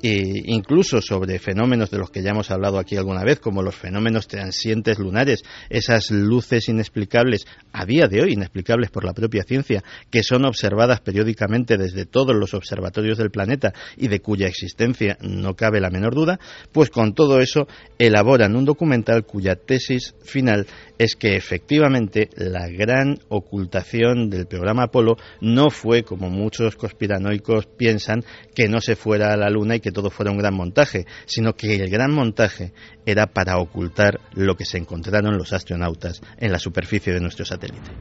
incluso sobre fenómenos de los que ya hemos hablado aquí alguna vez, como los fenómenos transientes lunares, esas luces inexplicables, a día de hoy inexplicables por la propia ciencia, que son observadas periódicamente desde todos los observatorios del planeta y de cuya existencia no cabe la menor duda, pues con todo eso elaboran un documental cuya tesis final es que efectivamente la gran ocultación del programa Apolo no fue, como muchos conspiranoicos piensan, que no se fuera a la Luna y que todo fuera un gran montaje, sino que el gran montaje era para ocultar lo que se encontraron los astronautas en la superficie de nuestro satélite.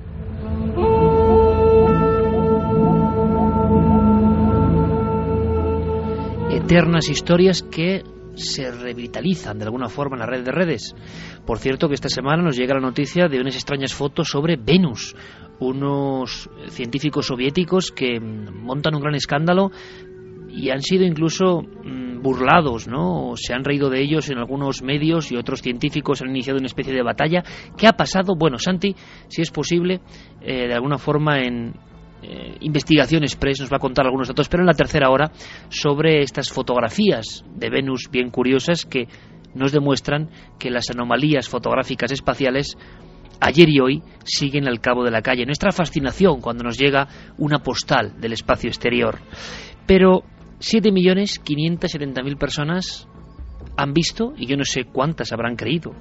Eternas historias que se revitalizan de alguna forma en la red de redes. Por cierto que esta semana nos llega la noticia de unas extrañas fotos sobre Venus, unos científicos soviéticos que montan un gran escándalo y han sido incluso mm, burlados, ¿no? Se han reído de ellos en algunos medios y otros científicos han iniciado una especie de batalla. ¿Qué ha pasado? Bueno, Santi, si es posible, eh, de alguna forma en eh, Investigación Express nos va a contar algunos datos, pero en la tercera hora sobre estas fotografías de Venus bien curiosas que nos demuestran que las anomalías fotográficas espaciales ayer y hoy siguen al cabo de la calle. Nuestra fascinación cuando nos llega una postal del espacio exterior. Pero 7.570.000 personas han visto, y yo no sé cuántas habrán creído,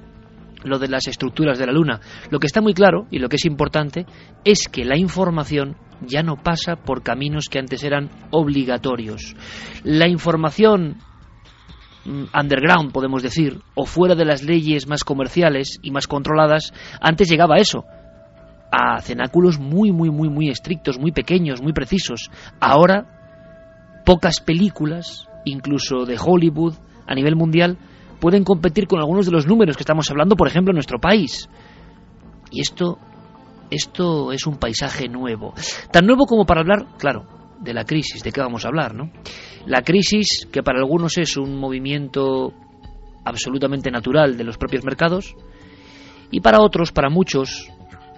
lo de las estructuras de la Luna. Lo que está muy claro, y lo que es importante, es que la información ya no pasa por caminos que antes eran obligatorios. La información mm, underground, podemos decir, o fuera de las leyes más comerciales y más controladas, antes llegaba a eso, a cenáculos muy, muy, muy, muy estrictos, muy pequeños, muy precisos. Ahora Pocas películas, incluso de Hollywood, a nivel mundial, pueden competir con algunos de los números que estamos hablando, por ejemplo, en nuestro país. Y esto, esto es un paisaje nuevo. Tan nuevo como para hablar, claro, de la crisis, de qué vamos a hablar, ¿no? La crisis, que para algunos es un movimiento absolutamente natural de los propios mercados, y para otros, para muchos,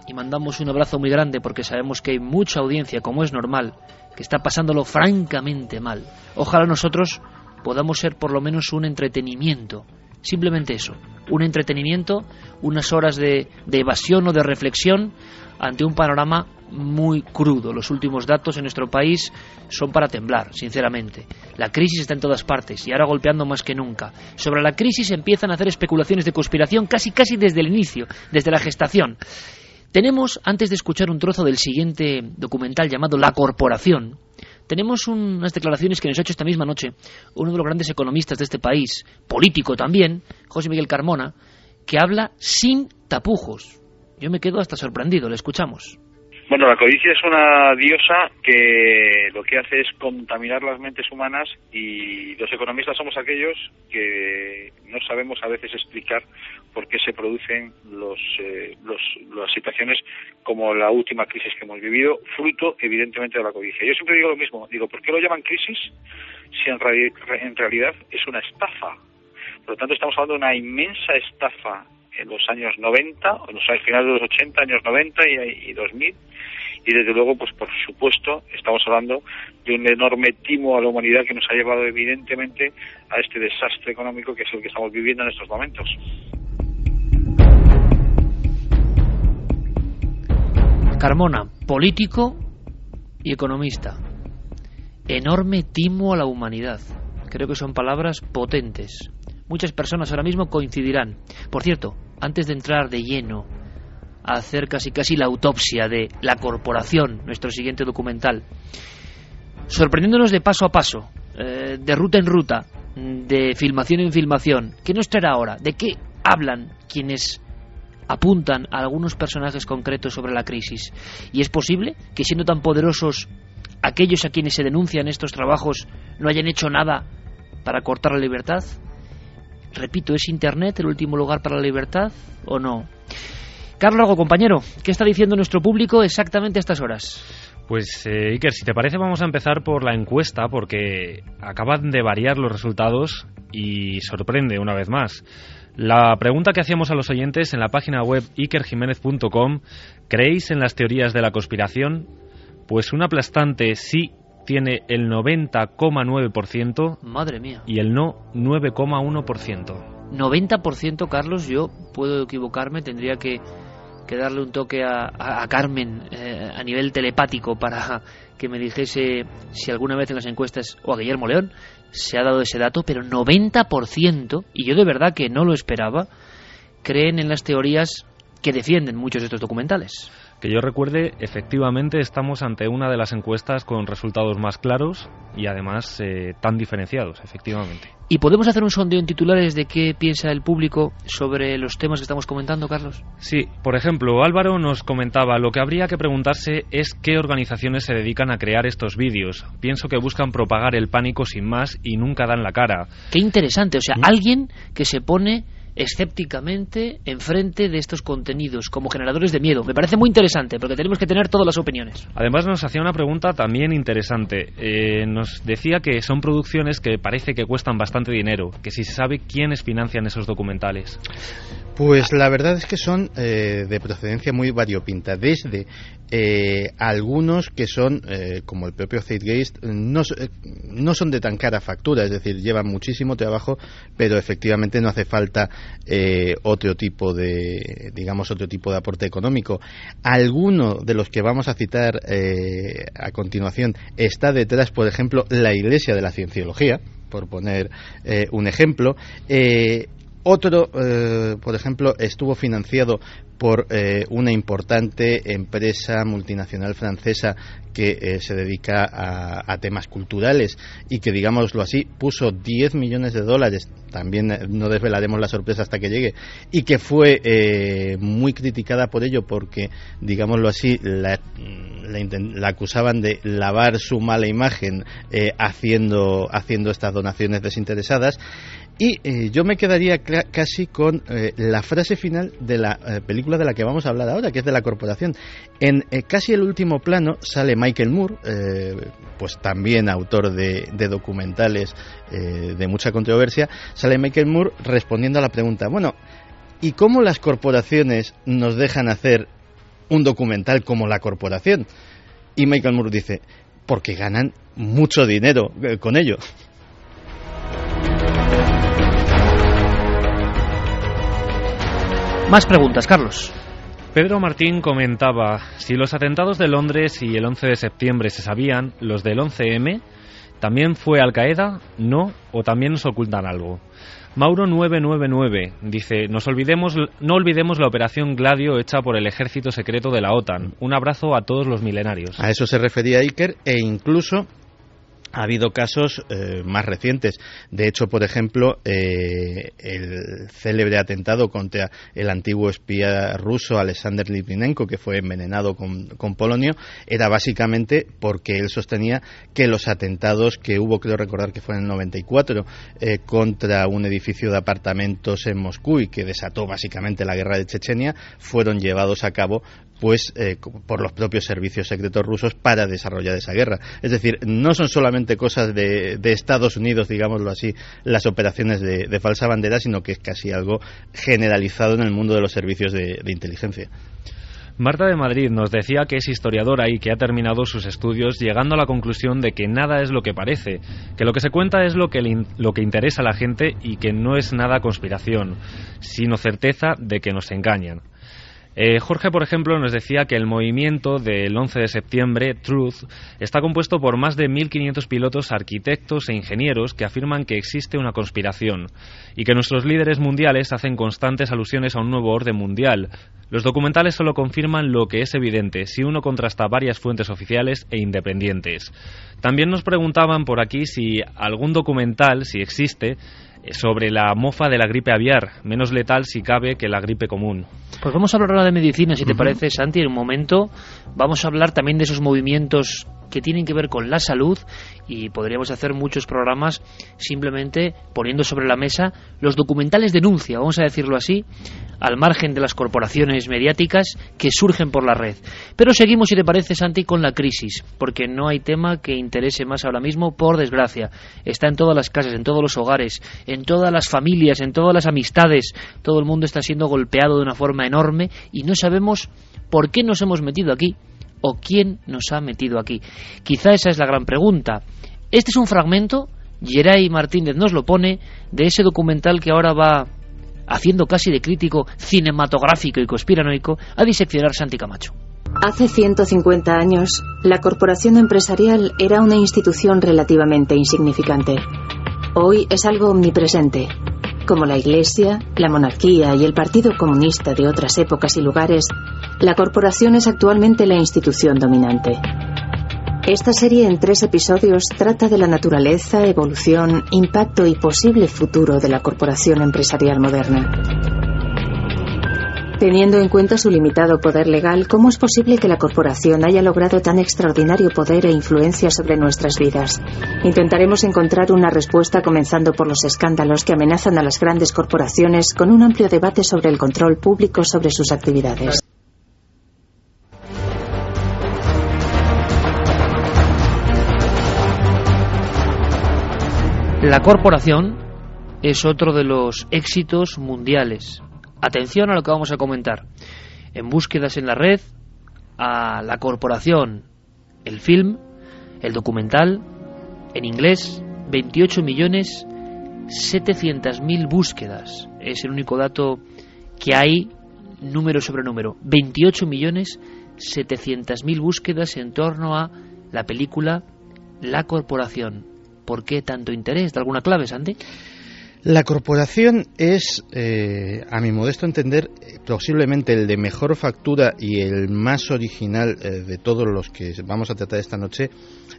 y mandamos un abrazo muy grande porque sabemos que hay mucha audiencia, como es normal, que está pasándolo francamente mal. Ojalá nosotros podamos ser por lo menos un entretenimiento. Simplemente eso, un entretenimiento, unas horas de, de evasión o de reflexión ante un panorama muy crudo. Los últimos datos en nuestro país son para temblar, sinceramente. La crisis está en todas partes y ahora golpeando más que nunca. Sobre la crisis empiezan a hacer especulaciones de conspiración casi casi desde el inicio, desde la gestación. Tenemos, antes de escuchar un trozo del siguiente documental llamado La Corporación, tenemos unas declaraciones que nos ha hecho esta misma noche uno de los grandes economistas de este país, político también, José Miguel Carmona, que habla sin tapujos. Yo me quedo hasta sorprendido, le escuchamos. Bueno, la codicia es una diosa que lo que hace es contaminar las mentes humanas y los economistas somos aquellos que no sabemos a veces explicar por qué se producen los, eh, las situaciones como la última crisis que hemos vivido, fruto evidentemente de la codicia. Yo siempre digo lo mismo, digo, ¿por qué lo llaman crisis si en realidad es una estafa? Por lo tanto, estamos hablando de una inmensa estafa en los años 90, en los finales de los 80, años 90 y, y 2000, y desde luego, pues por supuesto, estamos hablando de un enorme timo a la humanidad que nos ha llevado evidentemente a este desastre económico que es el que estamos viviendo en estos momentos. Carmona, político y economista. Enorme timo a la humanidad. Creo que son palabras potentes. Muchas personas ahora mismo coincidirán. Por cierto, antes de entrar de lleno a hacer casi casi la autopsia de La Corporación, nuestro siguiente documental, sorprendiéndonos de paso a paso, eh, de ruta en ruta, de filmación en filmación, ¿qué nos traerá ahora? ¿De qué hablan quienes apuntan a algunos personajes concretos sobre la crisis? ¿Y es posible que siendo tan poderosos aquellos a quienes se denuncian estos trabajos no hayan hecho nada para cortar la libertad? Repito, ¿es Internet el último lugar para la libertad o no? Carlos compañero, ¿qué está diciendo nuestro público exactamente a estas horas? Pues eh, Iker, si te parece vamos a empezar por la encuesta porque acaban de variar los resultados y sorprende una vez más. La pregunta que hacíamos a los oyentes en la página web ikerjiménez.com, ¿creéis en las teorías de la conspiración? Pues un aplastante sí tiene el 90,9%. Madre mía. Y el no 9,1%. 90%, Carlos, yo puedo equivocarme, tendría que que darle un toque a, Carmen eh, a nivel telepático para que me dijese si alguna vez en las encuestas, o a Guillermo León, se ha dado ese dato, pero 90%, y yo de verdad que no lo esperaba, creen en las teorías que defienden muchos de estos documentales. Que yo recuerde, efectivamente estamos ante una de las encuestas con resultados más claros y además eh, tan diferenciados, efectivamente. ¿Y podemos hacer un sondeo en titulares de qué piensa el público sobre los temas que estamos comentando, Carlos? Sí, por ejemplo, Álvaro nos comentaba, lo que habría que preguntarse es qué organizaciones se dedican a crear estos vídeos. Pienso que buscan propagar el pánico sin más y nunca dan la cara. Qué interesante, o sea, ¿Mm? alguien que se pone escépticamente enfrente de estos contenidos como generadores de miedo. Me parece muy interesante porque tenemos que tener todas las opiniones. Además nos hacía una pregunta también interesante. Eh, nos decía que son producciones que parece que cuestan bastante dinero, que si se sabe quiénes financian esos documentales. Pues la verdad es que son eh, de procedencia muy variopinta, desde eh, algunos que son, eh, como el propio Zeitgeist, no, no son de tan cara factura, es decir, llevan muchísimo trabajo, pero efectivamente no hace falta otro tipo de, digamos, otro tipo de aporte económico. Alguno de los que vamos a citar a continuación está detrás, por ejemplo, la Iglesia de la Cienciología, por poner un ejemplo. Otro, eh, por ejemplo, estuvo financiado por eh, una importante empresa multinacional francesa que eh, se dedica a, temas culturales y que, digámoslo así, puso 10 millones de dólares, también no desvelaremos la sorpresa hasta que llegue, y que fue muy criticada por ello porque, digámoslo así, la, la, acusaban de lavar su mala imagen haciendo, haciendo estas donaciones desinteresadas. Y eh, yo me quedaría casi con eh, la frase final de la eh, película de la que vamos a hablar ahora, que es de la corporación. En casi el último plano sale Michael Moore, pues también autor de, de documentales de mucha controversia, sale Michael Moore respondiendo a la pregunta, bueno, ¿y cómo las corporaciones nos dejan hacer un documental como la corporación? Y Michael Moore dice, porque ganan mucho dinero con ello. Más preguntas, Carlos. Pedro Martín comentaba, si los atentados de Londres y el 11 de septiembre se sabían, los del 11M, ¿también fue Al Qaeda? ¿No? ¿O también nos ocultan algo? Mauro 999 dice, Nos olvidemos, no olvidemos la operación Gladio hecha por el ejército secreto de la OTAN. Un abrazo a todos los milenarios. A eso se refería Iker e incluso ha habido casos eh, más recientes. De hecho, por ejemplo, eh, el célebre atentado contra el antiguo espía ruso Alexander Litvinenko, que fue envenenado con, polonio, era básicamente porque él sostenía que los atentados que hubo, creo recordar que fue en el 94, eh, contra un edificio de apartamentos en Moscú y que desató básicamente la guerra de Chechenia, fueron llevados a cabo pues por los propios servicios secretos rusos para desarrollar esa guerra. Es decir, no son solamente cosas de, Estados Unidos, digámoslo así, las operaciones de, falsa bandera, sino que es casi algo generalizado en el mundo de los servicios de, inteligencia. Marta de Madrid nos decía que es historiadora y que ha terminado sus estudios llegando a la conclusión de que nada es lo que parece, que lo que se cuenta es lo que, lo que interesa a la gente y que no es nada conspiración, sino certeza de que nos engañan. Eh, Jorge, por ejemplo, nos decía que el movimiento del 11 de septiembre, Truth, está compuesto por más de 1.500 pilotos, arquitectos e ingenieros que afirman que existe una conspiración y que nuestros líderes mundiales hacen constantes alusiones a un nuevo orden mundial. Los documentales solo confirman lo que es evidente si uno contrasta varias fuentes oficiales e independientes. También nos preguntaban por aquí si algún documental, si existe, sobre la mofa de la gripe aviar, menos letal si cabe que la gripe común. Pues vamos a hablar ahora de medicina, si te parece, Santi, en un momento. Vamos a hablar también de esos movimientos que tienen que ver con la salud y podríamos hacer muchos programas simplemente poniendo sobre la mesa los documentales denuncia, vamos a decirlo así, al margen de las corporaciones mediáticas que surgen por la red. Pero seguimos, si te parece, Santi, con la crisis, porque no hay tema que interese más ahora mismo, por desgracia. Está en todas las casas, en todos los hogares, en todas las familias, en todas las amistades. Todo el mundo está siendo golpeado de una forma enorme y no sabemos por qué nos hemos metido aquí o quién nos ha metido aquí. Quizá esa es la gran pregunta. Este es un fragmento, Geray Martínez nos lo pone, de ese documental que ahora va haciendo casi de crítico cinematográfico y conspiranoico a diseccionar Santi Camacho. Hace 150 años, la corporación empresarial era una institución relativamente insignificante. Hoy es algo omnipresente. Como la Iglesia, la monarquía y el Partido Comunista de otras épocas y lugares, la corporación es actualmente la institución dominante. Esta serie en tres episodios trata de la naturaleza, evolución, impacto y posible futuro de la corporación empresarial moderna. Teniendo en cuenta su limitado poder legal, ¿cómo es posible que la corporación haya logrado tan extraordinario poder e influencia sobre nuestras vidas? Intentaremos encontrar una respuesta comenzando por los escándalos que amenazan a las grandes corporaciones con un amplio debate sobre el control público sobre sus actividades. La corporación es otro de los éxitos mundiales. Atención a lo que vamos a comentar. En búsquedas en la red, a la corporación, el film, el documental, en inglés, 28 millones 700 mil búsquedas. Es el único dato que hay, número sobre número. 28 millones 700 mil búsquedas en torno a la película La Corporación. ¿Por qué tanto interés? ¿De alguna clave, Sandy? La corporación es, eh, a mi modesto entender, posiblemente el de mejor factura y el más original eh, de todos los que vamos a tratar esta noche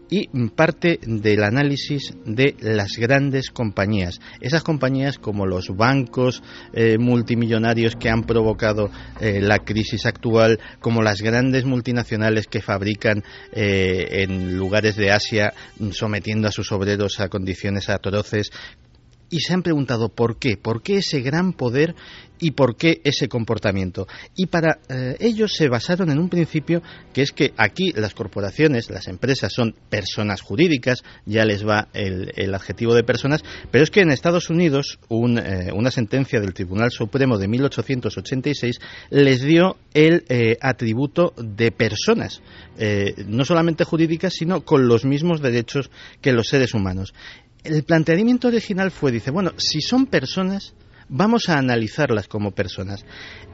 y parte del análisis de las grandes compañías. Esas compañías como los bancos eh, multimillonarios que han provocado la crisis actual, como las grandes multinacionales que fabrican en lugares de Asia sometiendo a sus obreros a condiciones atroces, y se han preguntado por qué, por qué ese gran poder y por qué ese comportamiento. Y para eh, ellos se basaron en un principio que es que aquí las corporaciones, las empresas son personas jurídicas, ya les va el, adjetivo de personas, pero es que en Estados Unidos eh, una sentencia del Tribunal Supremo de 1886 les dio el eh, atributo de personas, no solamente jurídicas, sino con los mismos derechos que los seres humanos el planteamiento original fue, dice, bueno, si son personas, vamos a analizarlas como personas.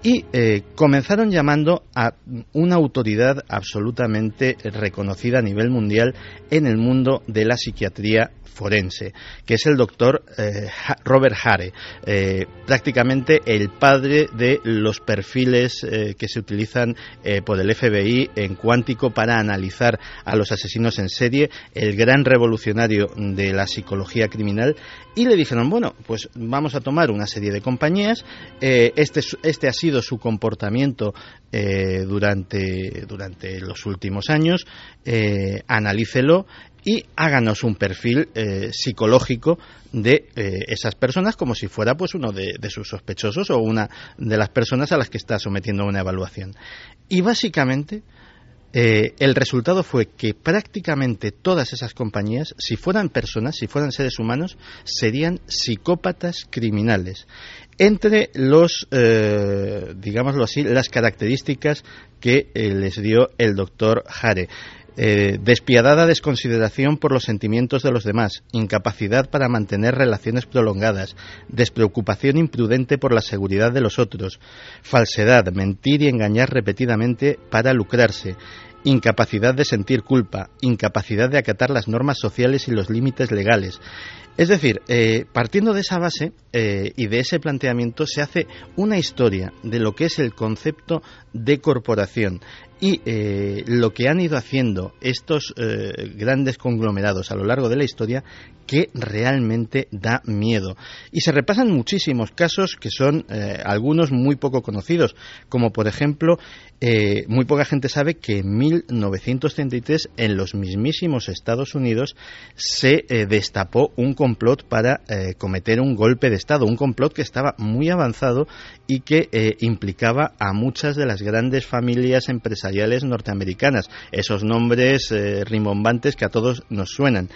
Y eh, comenzaron llamando a una autoridad absolutamente reconocida a nivel mundial en el mundo de la psiquiatría forense, que es el doctor eh, Robert Hare, eh, prácticamente el padre de los perfiles eh, que se utilizan por el FBI en cuántico para analizar a los asesinos en serie, el gran revolucionario de la psicología criminal, y le dijeron, bueno, pues vamos a tomar una serie de compañías, este, este ha sido su comportamiento durante, durante los últimos años, analícelo y háganos un perfil eh, psicológico de eh, esas personas como si fuera pues uno de, sus sospechosos o una de las personas a las que está sometiendo una evaluación. Y básicamente eh, el resultado fue que prácticamente todas esas compañías, si fueran personas, si fueran seres humanos, serían psicópatas criminales. Entre los, digámoslo así, las características que les dio el doctor Hare. Eh, despiadada desconsideración por los sentimientos de los demás, incapacidad para mantener relaciones prolongadas, despreocupación imprudente por la seguridad de los otros, falsedad, mentir y engañar repetidamente para lucrarse, incapacidad de sentir culpa, incapacidad de acatar las normas sociales y los límites legales. Es decir, eh, partiendo de esa base eh, y de ese planteamiento se hace una historia de lo que es el concepto de corporación, y eh, lo que han ido haciendo estos grandes conglomerados a lo largo de la historia que realmente da miedo. Y se repasan muchísimos casos que son algunos muy poco conocidos, como por ejemplo, muy poca gente sabe que en 1933 en los mismísimos Estados Unidos se eh, destapó un complot para eh, cometer un golpe de Estado, un complot que estaba muy avanzado y que eh, implicaba a muchas de las grandes familias empresariales norteamericanas, esos nombres rimbombantes que a todos nos suenan,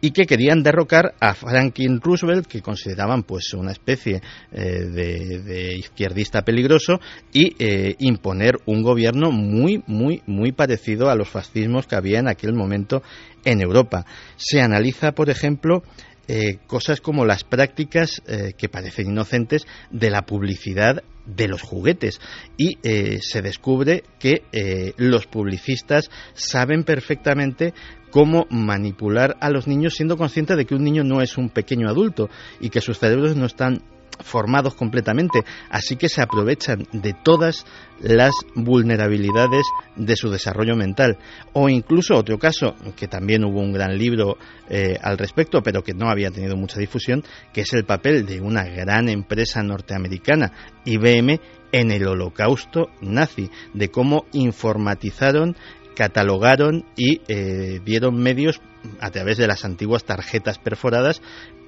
y que querían derrocar a Franklin Roosevelt, que consideraban pues una especie de, de, izquierdista peligroso, y imponer un gobierno muy, muy, muy parecido a los fascismos que había en aquel momento en Europa. Se analiza, por ejemplo, eh, cosas como las prácticas eh, que parecen inocentes de la publicidad de los juguetes y eh, se descubre que los publicistas saben perfectamente cómo manipular a los niños siendo conscientes de que un niño no es un pequeño adulto y que sus cerebros no están formados completamente, así que se aprovechan de todas las vulnerabilidades de su desarrollo mental. O incluso otro caso, que también hubo un gran libro eh, al respecto, pero que no había tenido mucha difusión, que es el papel de una gran empresa norteamericana, IBM, en el holocausto nazi, de cómo informatizaron catalogaron y eh, dieron medios a través de las antiguas tarjetas perforadas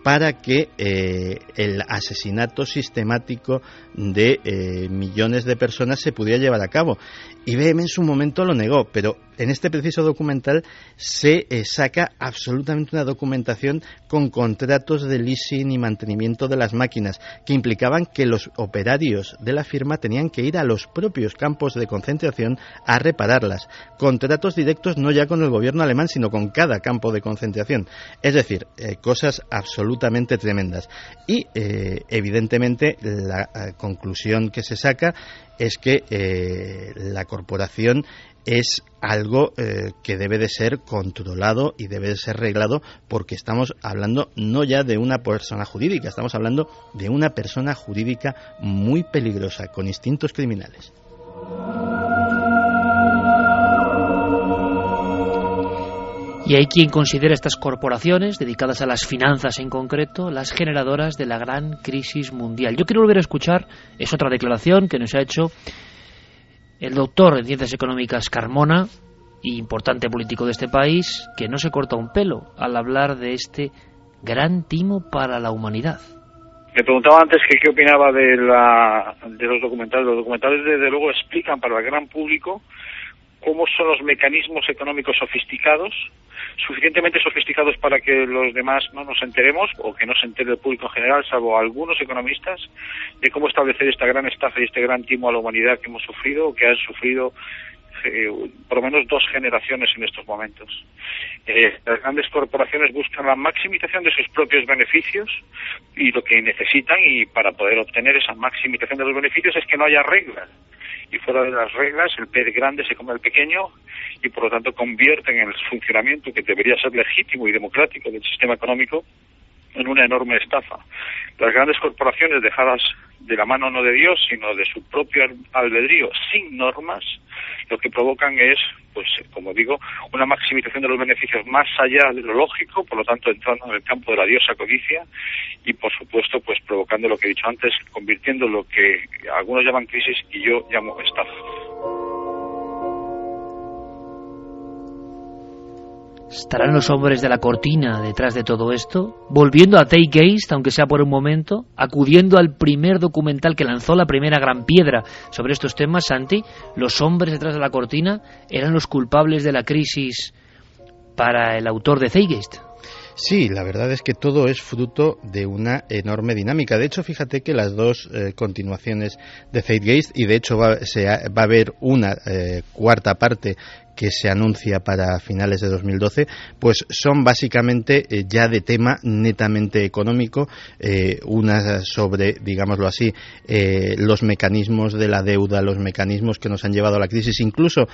para que eh, el asesinato sistemático de eh, millones de personas se pudiera llevar a cabo. IBM en su momento lo negó, pero en este preciso documental se eh, saca absolutamente una documentación con contratos de leasing y mantenimiento de las máquinas que implicaban que los operarios de la firma tenían que ir a los propios campos de concentración a repararlas. Contratos directos no ya con el gobierno alemán, sino con cada campo de concentración. Es decir, cosas absolutamente tremendas. Y eh, evidentemente la eh, conclusión que se saca es que eh, la corporación es algo que debe de ser controlado y debe de ser reglado porque estamos hablando no ya de una persona jurídica, estamos hablando de una persona jurídica muy peligrosa, con instintos criminales. Y hay quien considera estas corporaciones, dedicadas a las finanzas en concreto, las generadoras de la gran crisis mundial. Yo quiero volver a escuchar, es otra declaración que nos ha hecho el doctor en Ciencias Económicas Carmona, importante político de este país, que no se corta un pelo al hablar de este gran timo para la humanidad. Me preguntaba antes que qué opinaba de, la, de los documentales. Los documentales, desde luego, explican para el gran público cómo son los mecanismos económicos sofisticados, suficientemente sofisticados para que los demás no nos enteremos o que no se entere el público en general, salvo algunos economistas, de cómo establecer esta gran estafa y este gran timo a la humanidad que hemos sufrido o que han sufrido eh, por lo menos dos generaciones en estos momentos. Eh, las grandes corporaciones buscan la maximización de sus propios beneficios y lo que necesitan y para poder obtener esa maximización de los beneficios es que no haya reglas y fuera de las reglas el pez grande se come al pequeño y por lo tanto convierten el funcionamiento que debería ser legítimo y democrático del sistema económico en una enorme estafa. Las grandes corporaciones dejadas de la mano no de Dios, sino de su propio albedrío, sin normas, lo que provocan es, pues, como digo, una maximización de los beneficios más allá de lo lógico, por lo tanto entrando en el campo de la diosa codicia y, por supuesto, pues provocando lo que he dicho antes, convirtiendo lo que algunos llaman crisis y yo llamo estafa. ¿Estarán los hombres de la cortina detrás de todo esto? Volviendo a Take Geist, aunque sea por un momento, acudiendo al primer documental que lanzó la primera gran piedra sobre estos temas, Santi, los hombres detrás de la cortina eran los culpables de la crisis para el autor de Zeitgeist. Sí, la verdad es que todo es fruto de una enorme dinámica. De hecho, fíjate que las dos eh, continuaciones de Zeitgeist, y de hecho va, va a haber una eh, cuarta parte que se anuncia para finales de 2012, pues son básicamente eh, ya de tema netamente económico, eh, una sobre, digámoslo así, eh, los mecanismos de la deuda, los mecanismos que nos han llevado a la crisis. Incluso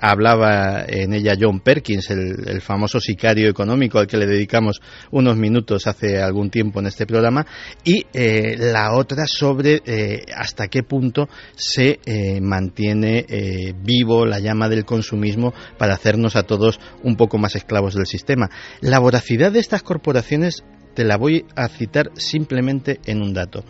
hablaba en ella John Perkins, el, famoso sicario económico al que le dedicamos unos minutos hace algún tiempo en este programa, y la otra sobre hasta qué punto se mantiene vivo la llama del consumo para hacernos a todos un poco más esclavos del sistema. La voracidad de estas corporaciones te la voy a citar simplemente en un dato.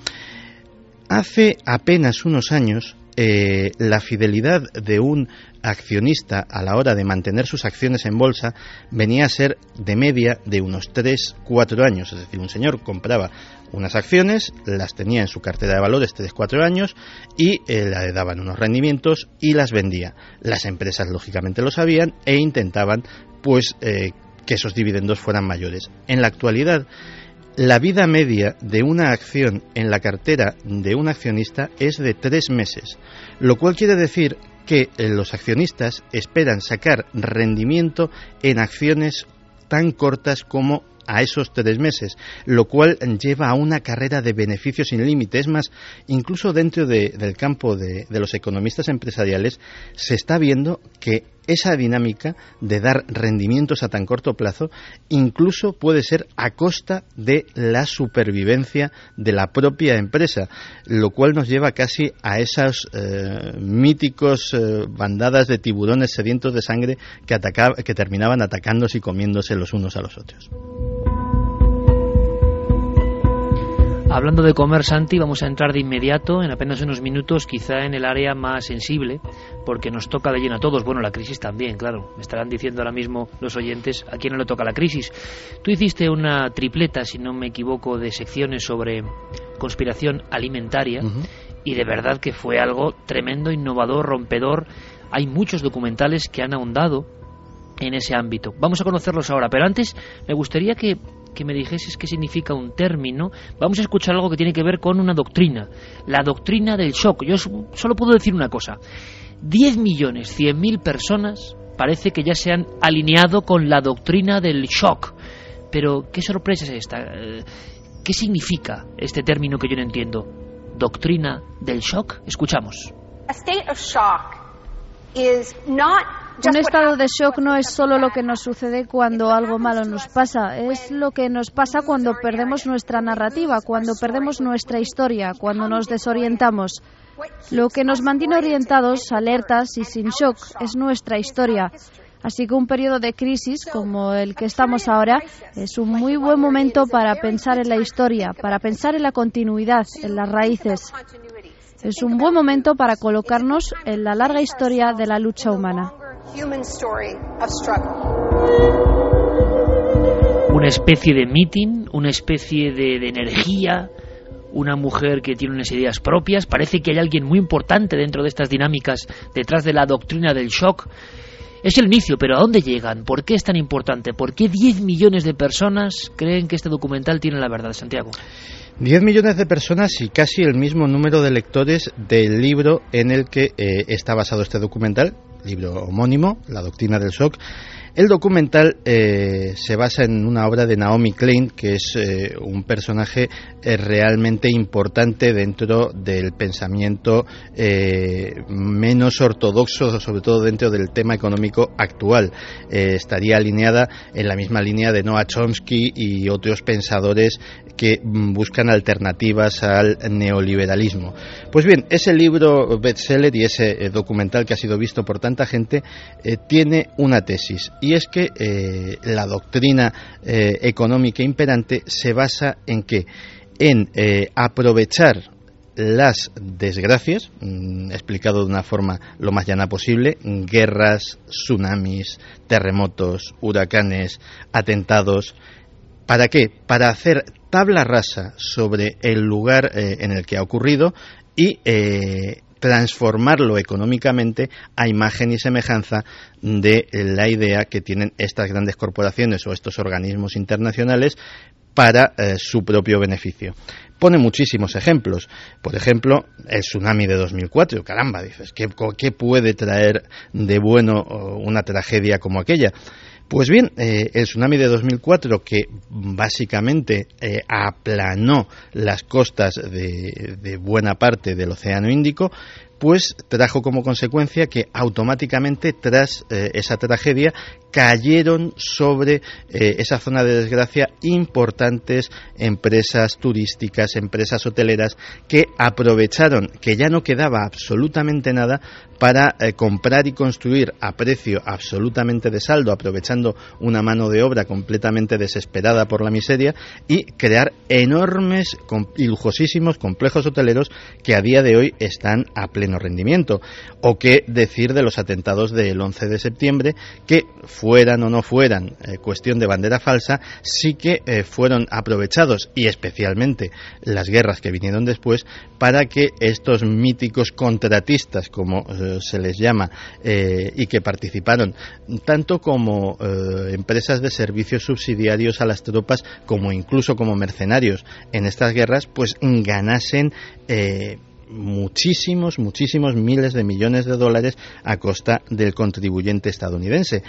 Hace apenas unos años eh, la fidelidad de un accionista a la hora de mantener sus acciones en bolsa venía a ser de media de unos 3-4 años. Es decir, un señor compraba unas acciones, las tenía en su cartera de valores 3-4 años y eh, le daban unos rendimientos y las vendía. Las empresas lógicamente lo sabían e intentaban pues eh, que esos dividendos fueran mayores. En la actualidad, la vida media de una acción en la cartera de un accionista es de tres meses, lo cual quiere decir que eh, los accionistas esperan sacar rendimiento en acciones tan cortas como a esos tres meses, lo cual lleva a una carrera de beneficios sin límite. Es más, incluso dentro del campo de, los economistas empresariales se está viendo que esa dinámica de dar rendimientos a tan corto plazo incluso puede ser a costa de la supervivencia de la propia empresa, lo cual nos lleva casi a esas eh, míticos eh, bandadas de tiburones sedientos de sangre que, que terminaban atacándose y comiéndose los unos a los otros. Hablando de comer, Santi, vamos a entrar de inmediato, en apenas unos minutos, quizá en el área más sensible, porque nos toca de lleno a todos. Bueno, la crisis también, claro. Me estarán diciendo ahora mismo los oyentes a quién no le toca la crisis. Tú hiciste una tripleta, si no me equivoco, de secciones sobre conspiración alimentaria, y de verdad que fue algo tremendo, innovador, rompedor. Hay muchos documentales que han ahondado en ese ámbito. Vamos a conocerlos ahora, pero antes me gustaría que que me dijeses qué significa un término, vamos a escuchar algo que tiene que ver con una doctrina, la doctrina del shock. Yo solo puedo decir una cosa, 10 millones, 100 mil personas parece que ya se han alineado con la doctrina del shock. Pero, ¿qué sorpresa es esta? Eh, ¿Qué significa este término que yo no entiendo? ¿Doctrina del shock? Escuchamos. Shock un estado de shock no es solo lo que nos sucede cuando algo malo nos pasa, es lo que nos pasa cuando perdemos nuestra narrativa, cuando perdemos nuestra historia, cuando nos desorientamos. Lo que nos mantiene orientados, alertas y sin shock es nuestra historia. Así que un periodo de crisis como el que estamos ahora es un muy buen momento para pensar en la historia, para pensar en la continuidad, en las raíces. Es un buen momento para colocarnos en la larga historia de la lucha humana. Una especie de meeting, una especie de, de energía, una mujer que tiene unas ideas propias. Parece que hay alguien muy importante dentro de estas dinámicas, detrás de la doctrina del shock. Es el inicio, pero ¿a dónde llegan? ¿Por qué es tan importante? ¿Por qué 10 millones de personas creen que este documental tiene la verdad, Santiago? 10 millones de personas y casi el mismo número de lectores del libro en el que eh, está basado este documental, libro homónimo, La doctrina del shock. El documental eh, se basa en una obra de Naomi Klein, que es eh, un personaje eh, realmente importante dentro del pensamiento menos ortodoxo, sobre todo dentro del tema económico actual. estaría alineada en la misma línea de Noah Chomsky y otros pensadores que mm, buscan alternativas al neoliberalismo. Pues bien, ese libro bestseller y ese documental que ha sido visto por tanta gente tiene una tesis y es que eh, la doctrina eh, económica imperante se basa en que en eh, aprovechar las desgracias, mm, explicado de una forma lo más llana posible, guerras, tsunamis, terremotos, huracanes, atentados, ¿para qué? Para hacer tabla rasa sobre el lugar en el que ha ocurrido y transformarlo económicamente a imagen y semejanza de la idea que tienen estas grandes corporaciones o estos organismos internacionales para eh, su propio beneficio. Pone muchísimos ejemplos. Por ejemplo, el tsunami de 2004. Caramba, dices, ¿qué, qué puede traer de bueno una tragedia como aquella? Pues bien, eh, el tsunami de 2004, que básicamente eh, aplanó las costas de, buena parte del Océano Índico, pues trajo como consecuencia que automáticamente tras eh, esa tragedia cayeron sobre esa zona de desgracia importantes empresas turísticas, empresas hoteleras que aprovecharon que ya no quedaba absolutamente nada para eh, comprar y construir a precio absolutamente de saldo, aprovechando una mano de obra completamente desesperada por la miseria y crear enormes y lujosísimos complejos hoteleros que a día de hoy están a pleno rendimiento. O qué decir de los atentados del 11 de septiembre, que fueran o no fueran eh, cuestión de bandera falsa, sí que eh, fueron aprovechados, y especialmente las guerras que vinieron después, para que estos míticos contratistas, como eh, se les llama, y que participaron tanto como empresas de servicios subsidiarios a las tropas, como incluso como mercenarios en estas guerras, pues ganasen muchísimos, muchísimos miles de millones de dólares a costa del contribuyente estadounidense.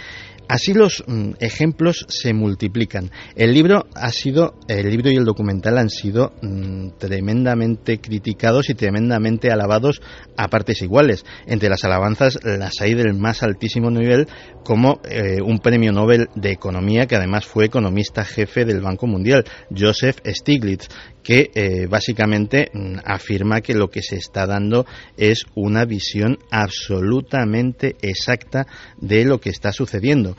Así los mm, ejemplos se multiplican. El libro ha sido, el libro y el documental han sido mm, tremendamente criticados y tremendamente alabados a partes iguales. Entre las alabanzas las hay del más altísimo nivel, como eh, un premio Nobel de Economía que además fue economista jefe del Banco Mundial, Joseph Stiglitz, que eh, básicamente mm, afirma que lo que se está dando es una visión absolutamente exacta de lo que está sucediendo.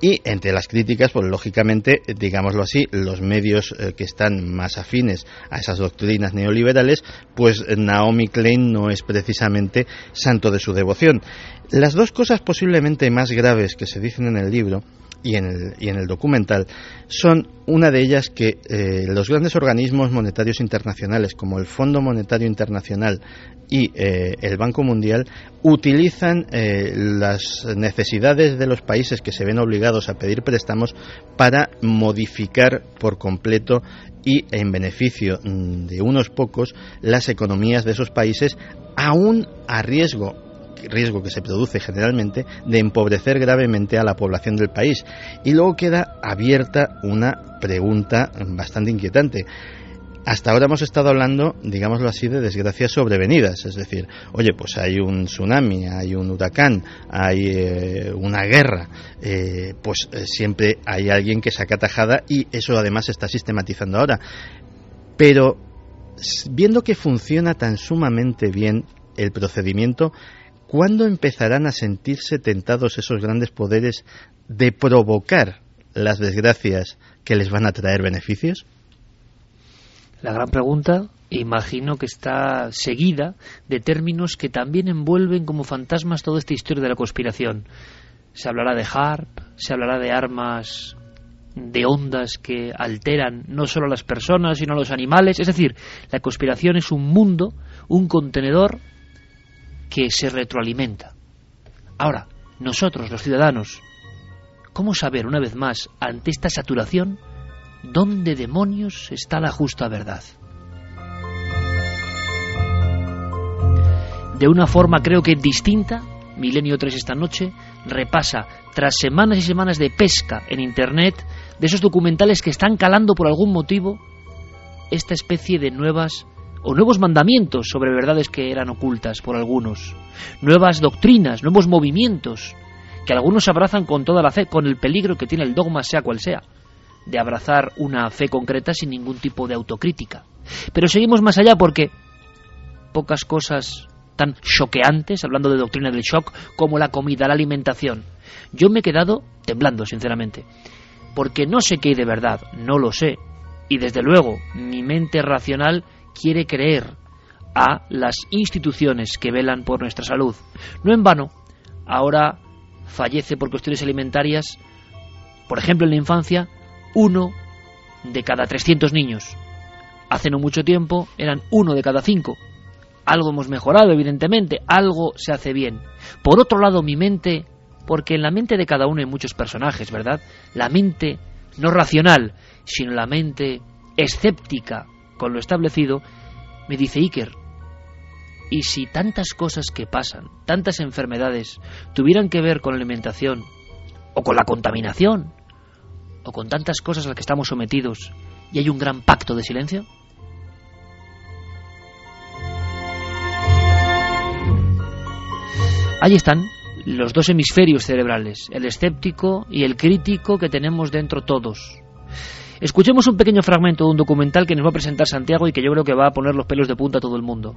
Y entre las críticas, pues lógicamente, digámoslo así, los medios eh, que están más afines a esas doctrinas neoliberales, pues Naomi Klein no es precisamente santo de su devoción. Las dos cosas posiblemente más graves que se dicen en el libro y en el, y en el documental son una de ellas que eh, los grandes organismos monetarios internacionales como el Fondo Monetario Internacional y eh, el Banco Mundial utilizan eh, las necesidades de los países que se ven obligados a pedir préstamos para modificar por completo y en beneficio mm, de unos pocos las economías de esos países aún a riesgo riesgo que se produce generalmente de empobrecer gravemente a la población del país. Y luego queda abierta una pregunta bastante inquietante. Hasta ahora hemos estado hablando, digámoslo así, de desgracias sobrevenidas. Es decir, oye, pues hay un tsunami, hay un huracán, hay eh, una guerra, eh, pues eh, siempre hay alguien que saca tajada y eso además se está sistematizando ahora. Pero viendo que funciona tan sumamente bien el procedimiento, ¿cuándo empezarán a sentirse tentados esos grandes poderes de provocar las desgracias que les van a traer beneficios? La gran pregunta, imagino que está seguida de términos que también envuelven como fantasmas toda esta historia de la conspiración. Se hablará de HARP, se hablará de armas de ondas que alteran no solo a las personas, sino a los animales. Es decir, la conspiración es un mundo, un contenedor que se retroalimenta. Ahora, nosotros, los ciudadanos, ¿cómo saber una vez más, ante esta saturación, dónde demonios está la justa verdad? De una forma creo que distinta, Milenio 3 esta noche repasa, tras semanas y semanas de pesca en Internet, de esos documentales que están calando por algún motivo, esta especie de nuevas o nuevos mandamientos sobre verdades que eran ocultas por algunos, nuevas doctrinas, nuevos movimientos que algunos abrazan con toda la fe, con el peligro que tiene el dogma sea cual sea, de abrazar una fe concreta sin ningún tipo de autocrítica. Pero seguimos más allá porque pocas cosas tan choqueantes, hablando de doctrina del shock, como la comida, la alimentación. Yo me he quedado temblando, sinceramente, porque no sé qué hay de verdad, no lo sé, y desde luego mi mente racional quiere creer a las instituciones que velan por nuestra salud. No en vano, ahora fallece por cuestiones alimentarias, por ejemplo en la infancia, uno de cada 300 niños. Hace no mucho tiempo eran uno de cada cinco. Algo hemos mejorado, evidentemente, algo se hace bien. Por otro lado, mi mente, porque en la mente de cada uno hay muchos personajes, ¿verdad? La mente no racional, sino la mente escéptica, con lo establecido, me dice Iker, ¿y si tantas cosas que pasan, tantas enfermedades, tuvieran que ver con la alimentación, o con la contaminación, o con tantas cosas a las que estamos sometidos, y hay un gran pacto de silencio? Ahí están los dos hemisferios cerebrales, el escéptico y el crítico que tenemos dentro todos. Escuchemos un pequeño fragmento de un documental que nos va a presentar Santiago y que yo creo que va a poner los pelos de punta a todo el mundo.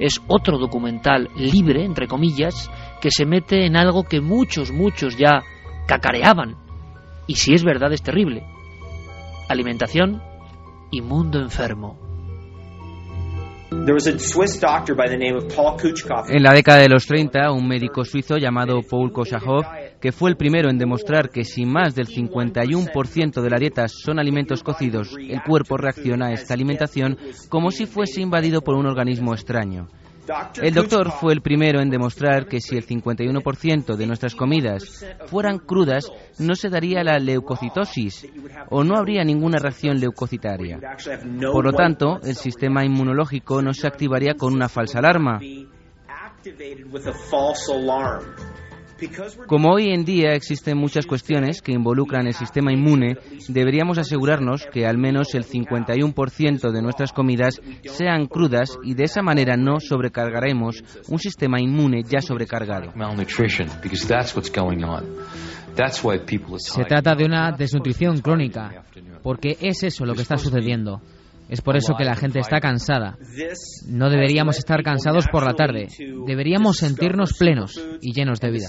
Es otro documental libre, entre comillas, que se mete en algo que muchos, muchos ya cacareaban. Y si es verdad es terrible. Alimentación y mundo enfermo. En la década de los 30, un médico suizo llamado Paul Koshachov, que fue el primero en demostrar que si más del 51% de la dieta son alimentos cocidos, el cuerpo reacciona a esta alimentación como si fuese invadido por un organismo extraño. El doctor fue el primero en demostrar que si el 51% de nuestras comidas fueran crudas, no se daría la leucocitosis o no habría ninguna reacción leucocitaria. Por lo tanto, el sistema inmunológico no se activaría con una falsa alarma. Como hoy en día existen muchas cuestiones que involucran el sistema inmune, deberíamos asegurarnos que al menos el 51% de nuestras comidas sean crudas y de esa manera no sobrecargaremos un sistema inmune ya sobrecargado. Se trata de una desnutrición crónica, porque es eso lo que está sucediendo. Es por eso que la gente está cansada. No deberíamos estar cansados por la tarde. Deberíamos sentirnos plenos y llenos de vida.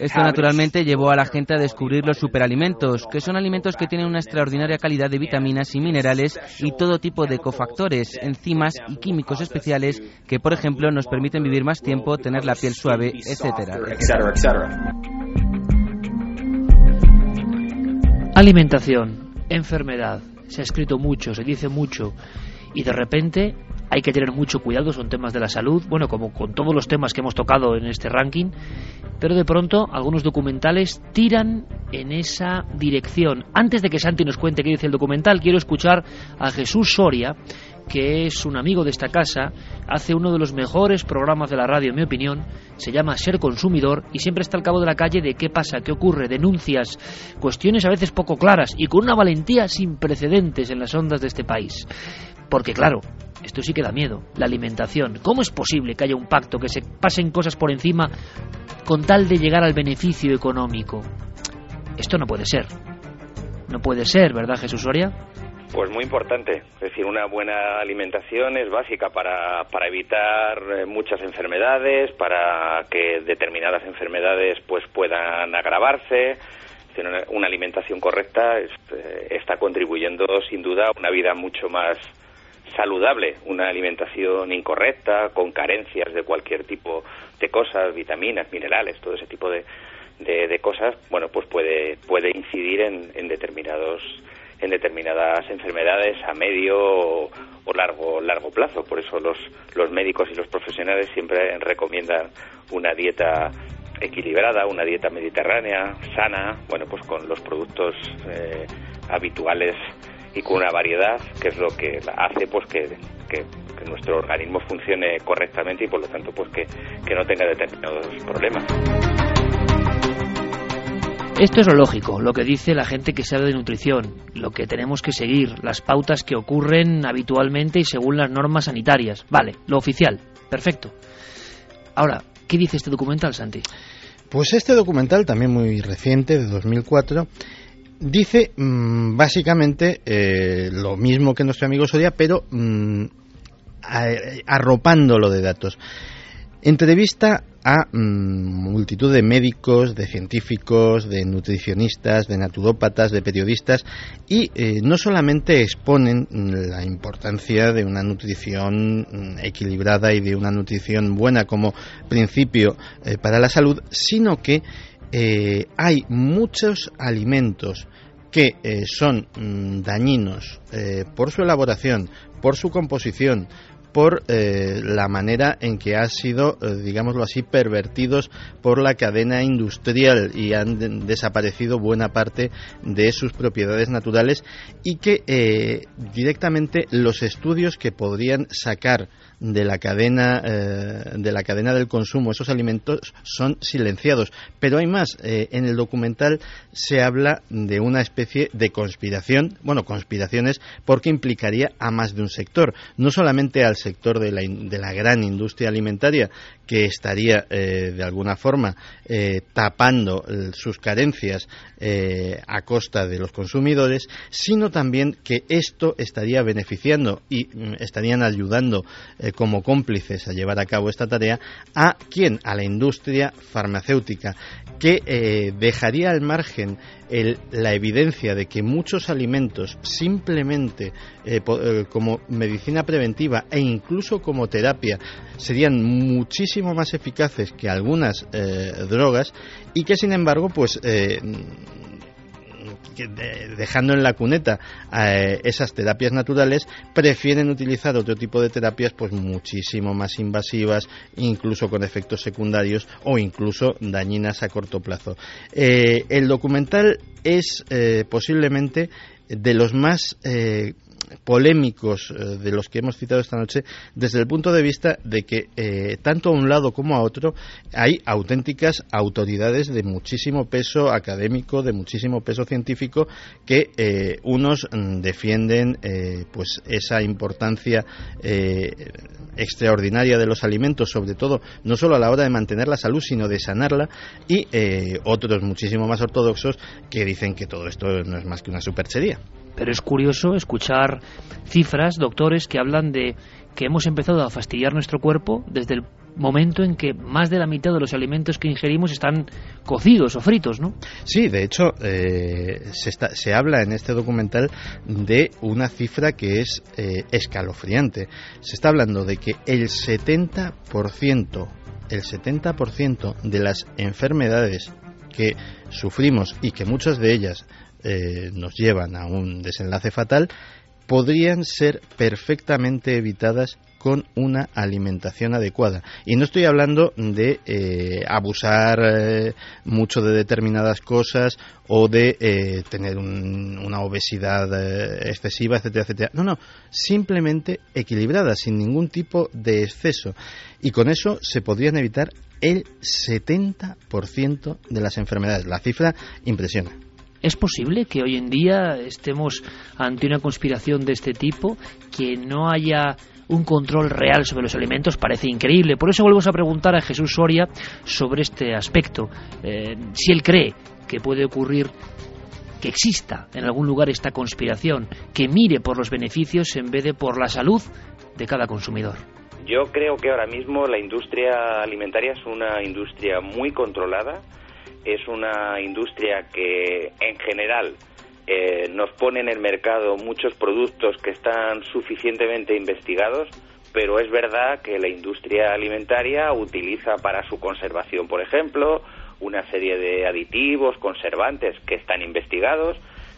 Esto naturalmente llevó a la gente a descubrir los superalimentos, que son alimentos que tienen una extraordinaria calidad de vitaminas y minerales y todo tipo de cofactores, enzimas y químicos especiales que, por ejemplo, nos permiten vivir más tiempo, tener la piel suave, etcétera. Alimentación, enfermedad, se ha escrito mucho, se dice mucho, y de repente hay que tener mucho cuidado, son temas de la salud, bueno, como con todos los temas que hemos tocado en este ranking, pero de pronto algunos documentales tiran en esa dirección. Antes de que Santi nos cuente qué dice el documental, quiero escuchar a Jesús Soria, que es un amigo de esta casa, hace uno de los mejores programas de la radio, en mi opinión, se llama Ser Consumidor y siempre está al cabo de la calle de qué pasa, qué ocurre, denuncias, cuestiones a veces poco claras y con una valentía sin precedentes en las ondas de este país. Porque claro, esto sí que da miedo, la alimentación. ¿Cómo es posible que haya un pacto, que se pasen cosas por encima con tal de llegar al beneficio económico? Esto no puede ser. No puede ser, ¿verdad, Jesús Soria? Pues muy importante. Es decir, una buena alimentación es básica para, para evitar eh, muchas enfermedades, para que determinadas enfermedades pues puedan agravarse. Una, alimentación correcta eh, está contribuyendo sin duda a una vida mucho más saludable. Una alimentación incorrecta, con carencias de cualquier tipo de cosas, vitaminas, minerales, todo ese tipo de, de, cosas, bueno, pues puede, puede incidir en determinados en determinadas enfermedades a medio o, largo largo plazo. Por eso los, los médicos y los profesionales siempre recomiendan una dieta equilibrada, una dieta mediterránea, sana, bueno, pues con los productos eh, habituales y con una variedad, que es lo que hace pues que, que, nuestro organismo funcione correctamente y por lo tanto pues que, que no tenga determinados problemas. Esto es lo lógico, lo que dice la gente que sabe de nutrición, lo que tenemos que seguir, las pautas que ocurren habitualmente y según las normas sanitarias. Vale, lo oficial, perfecto. Ahora, ¿qué dice este documental, Santi? Pues este documental, también muy reciente, de 2004, dice mm, básicamente eh, lo mismo que nuestro amigo Soria, pero mm, arropándolo de datos. Entrevista a mm, multitud de médicos, de científicos, de nutricionistas, de naturópatas, de periodistas y eh, no solamente exponen la importancia de una nutrición mm, equilibrada y de una nutrición buena como principio eh, para la salud, sino que eh, hay muchos alimentos que son mm, dañinos por su elaboración, por su composición, por eh, la manera en que han sido, eh, digámoslo así, pervertidos por la cadena industrial y han desaparecido buena parte de sus propiedades naturales y que eh, directamente los estudios que podrían sacar de la cadena de la cadena del consumo. Esos alimentos son silenciados. Pero hay más en el documental se habla de una especie de conspiración bueno conspiraciones porque implicaría a más de un sector. No solamente al sector de la, de la gran industria alimentaria que estaría de alguna forma tapando sus carencias a costa de los consumidores, sino también que esto estaría beneficiando y mm, estarían ayudando como cómplices a llevar a cabo esta tarea a quién, a la industria farmacéutica, que dejaría al margen la evidencia de que muchos alimentos simplemente eh, eh, como medicina preventiva e incluso como terapia serían muchísimo más eficaces que algunas eh, drogas y que sin embargo pues dejando en la cuneta eh, esas terapias naturales, prefieren utilizar otro tipo de terapias pues muchísimo más invasivas, incluso con efectos secundarios o incluso dañinas a corto plazo. Eh, el documental es eh, posiblemente de los más polémicos eh, de los que hemos citado esta noche desde el punto de vista de que eh, tanto a un lado como a otro hay auténticas autoridades de muchísimo peso académico, de muchísimo peso científico que eh, unos defienden pues esa importancia extraordinaria de los alimentos, sobre todo no solo a la hora de mantener la salud, sino de sanarla, y otros muchísimo más ortodoxos que dicen que todo esto no es más que una superchería. Pero es curioso escuchar cifras, doctores, que hablan de que hemos empezado a fastidiar nuestro cuerpo desde el momento en que más de la mitad de los alimentos que ingerimos están cocidos o fritos, ¿no? Sí, de hecho, eh, se, se, habla en este documental de una cifra que es eh, escalofriante. Se está hablando de que el 70%, el 70% de las enfermedades que sufrimos y que muchas de ellas eh, nos llevan a un desenlace fatal, podrían ser perfectamente evitadas con una alimentación adecuada. Y no estoy hablando de eh, abusar eh, mucho de determinadas cosas o de tener una obesidad excesiva, etcétera, etcétera. No, no, simplemente equilibrada, sin ningún tipo de exceso. Y con eso se podrían evitar el 70% de las enfermedades. La cifra impresiona. ¿Es posible que hoy en día estemos ante una conspiración de este tipo, que no haya un control real sobre los alimentos? Parece increíble. Por eso volvemos a preguntar a Jesús Soria sobre este aspecto. Eh, si él cree que puede ocurrir que exista en algún lugar esta conspiración, que mire por los beneficios en vez de por la salud de cada consumidor. Yo creo que ahora mismo la industria alimentaria es una industria muy controlada es una industria que en general eh, nos pone en el mercado muchos productos que están suficientemente investigados, pero es verdad que la industria alimentaria utiliza para su conservación, por ejemplo, una serie de aditivos, conservantes que están investigados,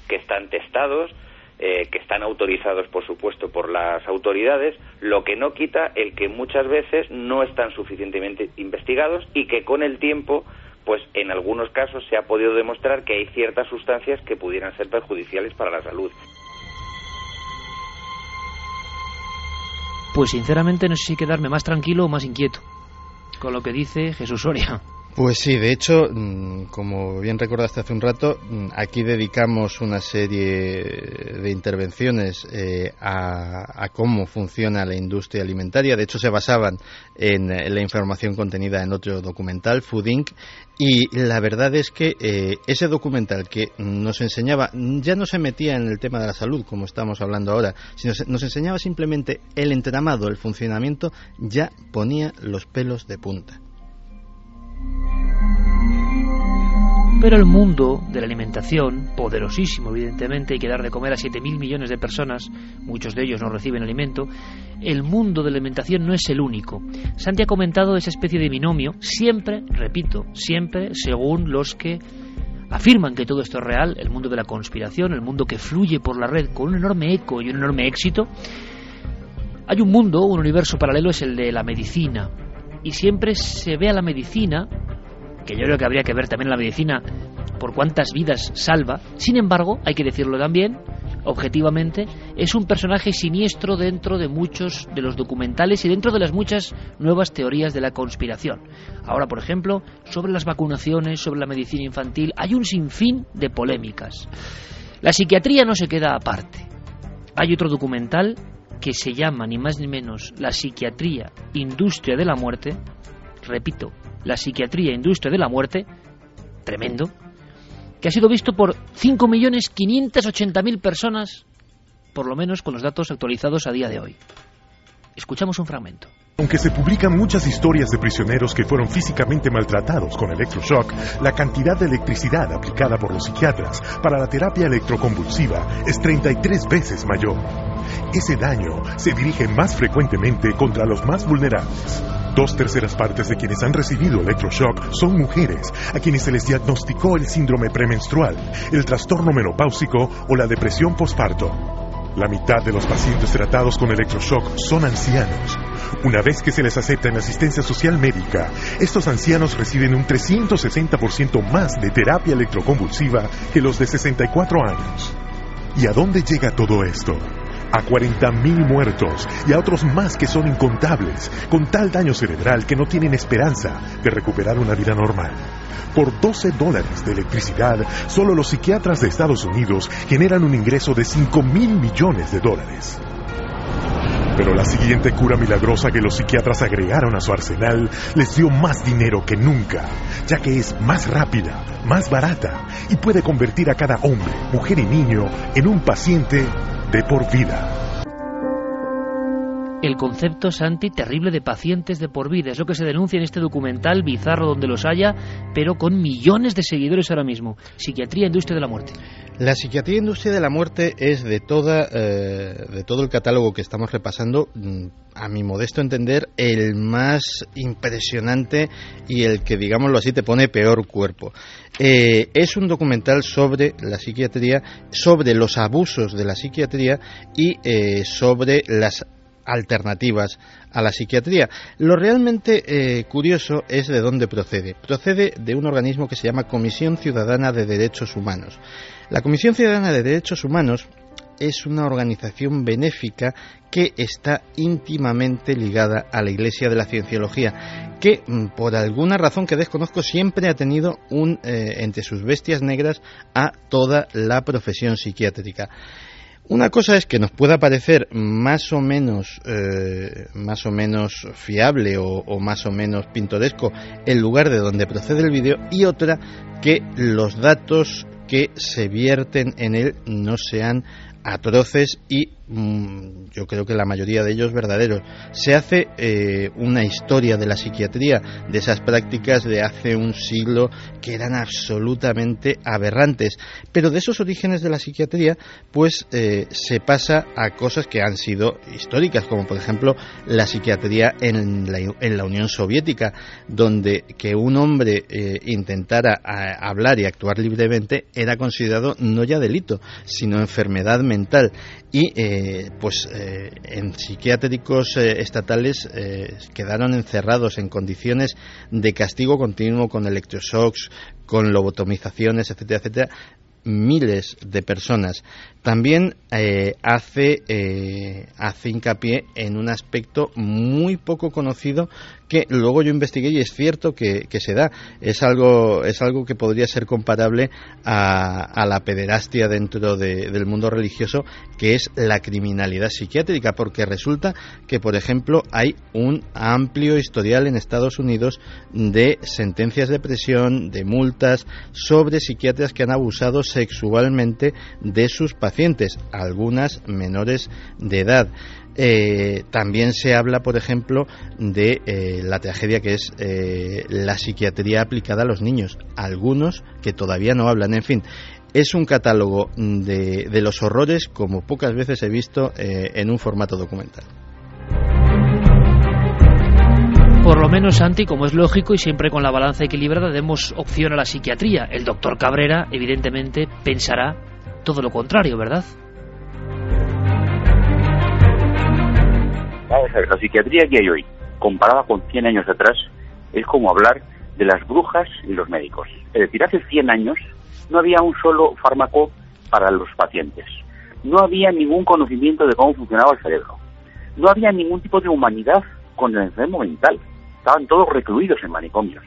que están testados, eh, que están autorizados, por supuesto, por las autoridades, lo que no quita el que muchas veces no están suficientemente investigados y que con el tiempo pues en algunos casos se ha podido demostrar que hay ciertas sustancias que pudieran ser perjudiciales para la salud. Pues sinceramente no sé si quedarme más tranquilo o más inquieto con lo que dice Jesús Soria. Pues sí, de hecho, mm, como bien recordaste hace un rato, mm, aquí dedicamos una serie de intervenciones eh, a, cómo funciona la industria alimentaria. De hecho, se basaban en, la información contenida en otro documental, Food Inc. Y la verdad es que eh, ese documental que nos enseñaba, ya no se metía en el tema de la salud, como estamos hablando ahora, sino nos enseñaba simplemente el entramado, el funcionamiento, ya ponía los pelos de punta. Pero el mundo de la alimentación, poderosísimo evidentemente, hay que dar de comer a 7.000 millones de personas, muchos de ellos no reciben alimento, el mundo de la alimentación no es el único. Santi ha comentado esa especie de binomio, siempre, repito, siempre según los que afirman que todo esto es real, el mundo de la conspiración, el mundo que fluye por la red con un enorme eco y un enorme éxito, hay un mundo, un universo paralelo, es el de la medicina. Y siempre se ve a la medicina que yo creo que habría que ver también la medicina por cuántas vidas salva. Sin embargo, hay que decirlo también, objetivamente, es un personaje siniestro dentro de muchos de los documentales y dentro de las muchas nuevas teorías de la conspiración. Ahora, por ejemplo, sobre las vacunaciones, sobre la medicina infantil, hay un sinfín de polémicas. La psiquiatría no se queda aparte. Hay otro documental que se llama ni más ni menos La psiquiatría, industria de la muerte, repito, la psiquiatría industria de la muerte, tremendo, que ha sido visto por 5.580.000 personas, por lo menos con los datos actualizados a día de hoy. Escuchamos un fragmento. Aunque se publican muchas historias de prisioneros que fueron físicamente maltratados con electroshock, la cantidad de electricidad aplicada por los psiquiatras para la terapia electroconvulsiva es 33 veces mayor. Ese daño se dirige más frecuentemente contra los más vulnerables. Dos terceras partes de quienes han recibido electroshock son mujeres, a quienes se les diagnosticó el síndrome premenstrual, el trastorno menopáusico o la depresión postparto. La mitad de los pacientes tratados con electroshock son ancianos. Una vez que se les acepta en asistencia social médica, estos ancianos reciben un 360% más de terapia electroconvulsiva que los de 64 años. ¿Y a dónde llega todo esto? A 40.000 muertos y a otros más que son incontables, con tal daño cerebral que no tienen esperanza de recuperar una vida normal. Por 12 dólares de electricidad, solo los psiquiatras de Estados Unidos generan un ingreso de 5 mil millones de dólares. Pero la siguiente cura milagrosa que los psiquiatras agregaron a su arsenal les dio más dinero que nunca, ya que es más rápida, más barata y puede convertir a cada hombre, mujer y niño en un paciente de por vida el concepto, Santi, terrible de pacientes de por vida. Es lo que se denuncia en este documental bizarro donde los haya, pero con millones de seguidores ahora mismo. Psiquiatría, industria de la muerte. La psiquiatría industria de la muerte es de toda eh, de todo el catálogo que estamos repasando, mm, a mi modesto entender, el más impresionante y el que, digámoslo así, te pone peor cuerpo. Eh, es un documental sobre la psiquiatría, sobre los abusos de la psiquiatría y eh, sobre las alternativas a la psiquiatría. Lo realmente eh, curioso es de dónde procede. Procede de un organismo que se llama Comisión Ciudadana de Derechos Humanos. La Comisión Ciudadana de Derechos Humanos es una organización benéfica que está íntimamente ligada a la Iglesia de la Cienciología, que mm, por alguna razón que desconozco siempre ha tenido un, eh, entre sus bestias negras a toda la profesión psiquiátrica. Una cosa es que nos pueda parecer más o menos, eh, más o menos fiable o, más o menos pintoresco el lugar de donde procede el vídeo y otra que los datos que se vierten en él no sean atroces y yo creo que la mayoría de ellos verdaderos. Se hace eh, una historia de la psiquiatría, de esas prácticas de hace un siglo que eran absolutamente aberrantes, pero de esos orígenes de la psiquiatría pues eh, se pasa a cosas que han sido históricas, como por ejemplo la psiquiatría en la, en la Unión Soviética, donde que un hombre eh, intentara hablar y actuar libremente era considerado no ya delito, sino enfermedad mental y eh, pues eh, en psiquiátricos eh, estatales quedaron encerrados en condiciones de castigo continuo con electroshocks, con lobotomizaciones, etcétera, etcétera, miles de personas. También hace, hace hincapié en un aspecto muy poco conocido que luego yo investigué y es cierto que, se da. Es algo, es algo que podría ser comparable a, la pederastia dentro del mundo religioso, que es la criminalidad psiquiátrica, porque resulta que, por ejemplo, hay un amplio historial en Estados Unidos de sentencias de presión, de multas sobre psiquiatras que han abusado sexualmente de sus pacientes, algunas menores de edad. Eh, también se habla, por ejemplo, de eh, la tragedia que es eh, la psiquiatría aplicada a los niños, algunos que todavía no hablan, en fin. Es un catálogo de, de los horrores como pocas veces he visto en un formato documental. Por lo menos, Santi, como es lógico y siempre con la balanza equilibrada, demos opción a la psiquiatría. El doctor Cabrera, evidentemente, pensará todo lo contrario, ¿verdad? La psiquiatría que hay hoy, comparada con 100 años atrás, es como hablar de las brujas y los médicos. Es decir, hace 100 años no había un solo fármaco para los pacientes. No había ningún conocimiento de cómo funcionaba el cerebro. No había ningún tipo de humanidad con el enfermo mental. Estaban todos recluidos en manicomios.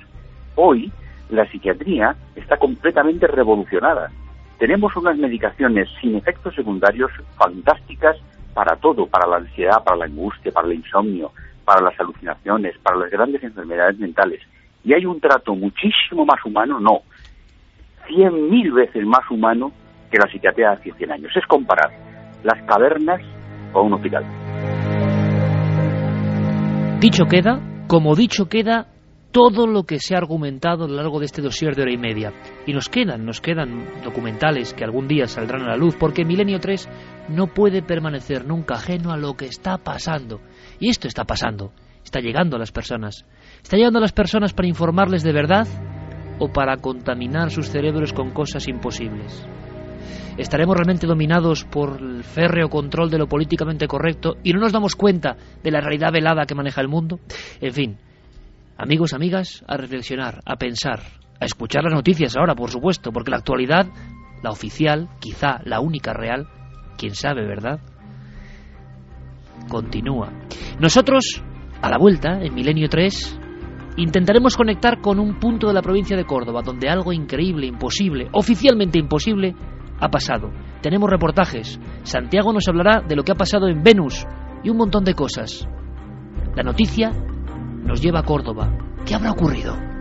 Hoy, la psiquiatría está completamente revolucionada. Tenemos unas medicaciones sin efectos secundarios fantásticas para todo, para la ansiedad, para la angustia, para el insomnio, para las alucinaciones, para las grandes enfermedades mentales. Y hay un trato muchísimo más humano, no, cien mil veces más humano que la psiquiatría hace 100 años. Es comparar las cavernas con un hospital. Dicho queda, como dicho queda, todo lo que se ha argumentado a lo largo de este dossier de hora y media. Y nos quedan, nos quedan documentales que algún día saldrán a la luz, porque Milenio 3 no puede permanecer nunca ajeno a lo que está pasando. Y esto está pasando, está llegando a las personas. Está llegando a las personas para informarles de verdad o para contaminar sus cerebros con cosas imposibles. ¿Estaremos realmente dominados por el férreo control de lo políticamente correcto y no nos damos cuenta de la realidad velada que maneja el mundo? En fin, amigos, amigas, a reflexionar, a pensar, a escuchar las noticias ahora, por supuesto, porque la actualidad, la oficial, quizá la única real, quién sabe, ¿verdad? Continúa. Nosotros, a la vuelta, en Milenio 3, intentaremos conectar con un punto de la provincia de Córdoba donde algo increíble, imposible, oficialmente imposible, ha pasado. Tenemos reportajes. Santiago nos hablará de lo que ha pasado en Venus y un montón de cosas. La noticia nos lleva a Córdoba. ¿Qué habrá ocurrido?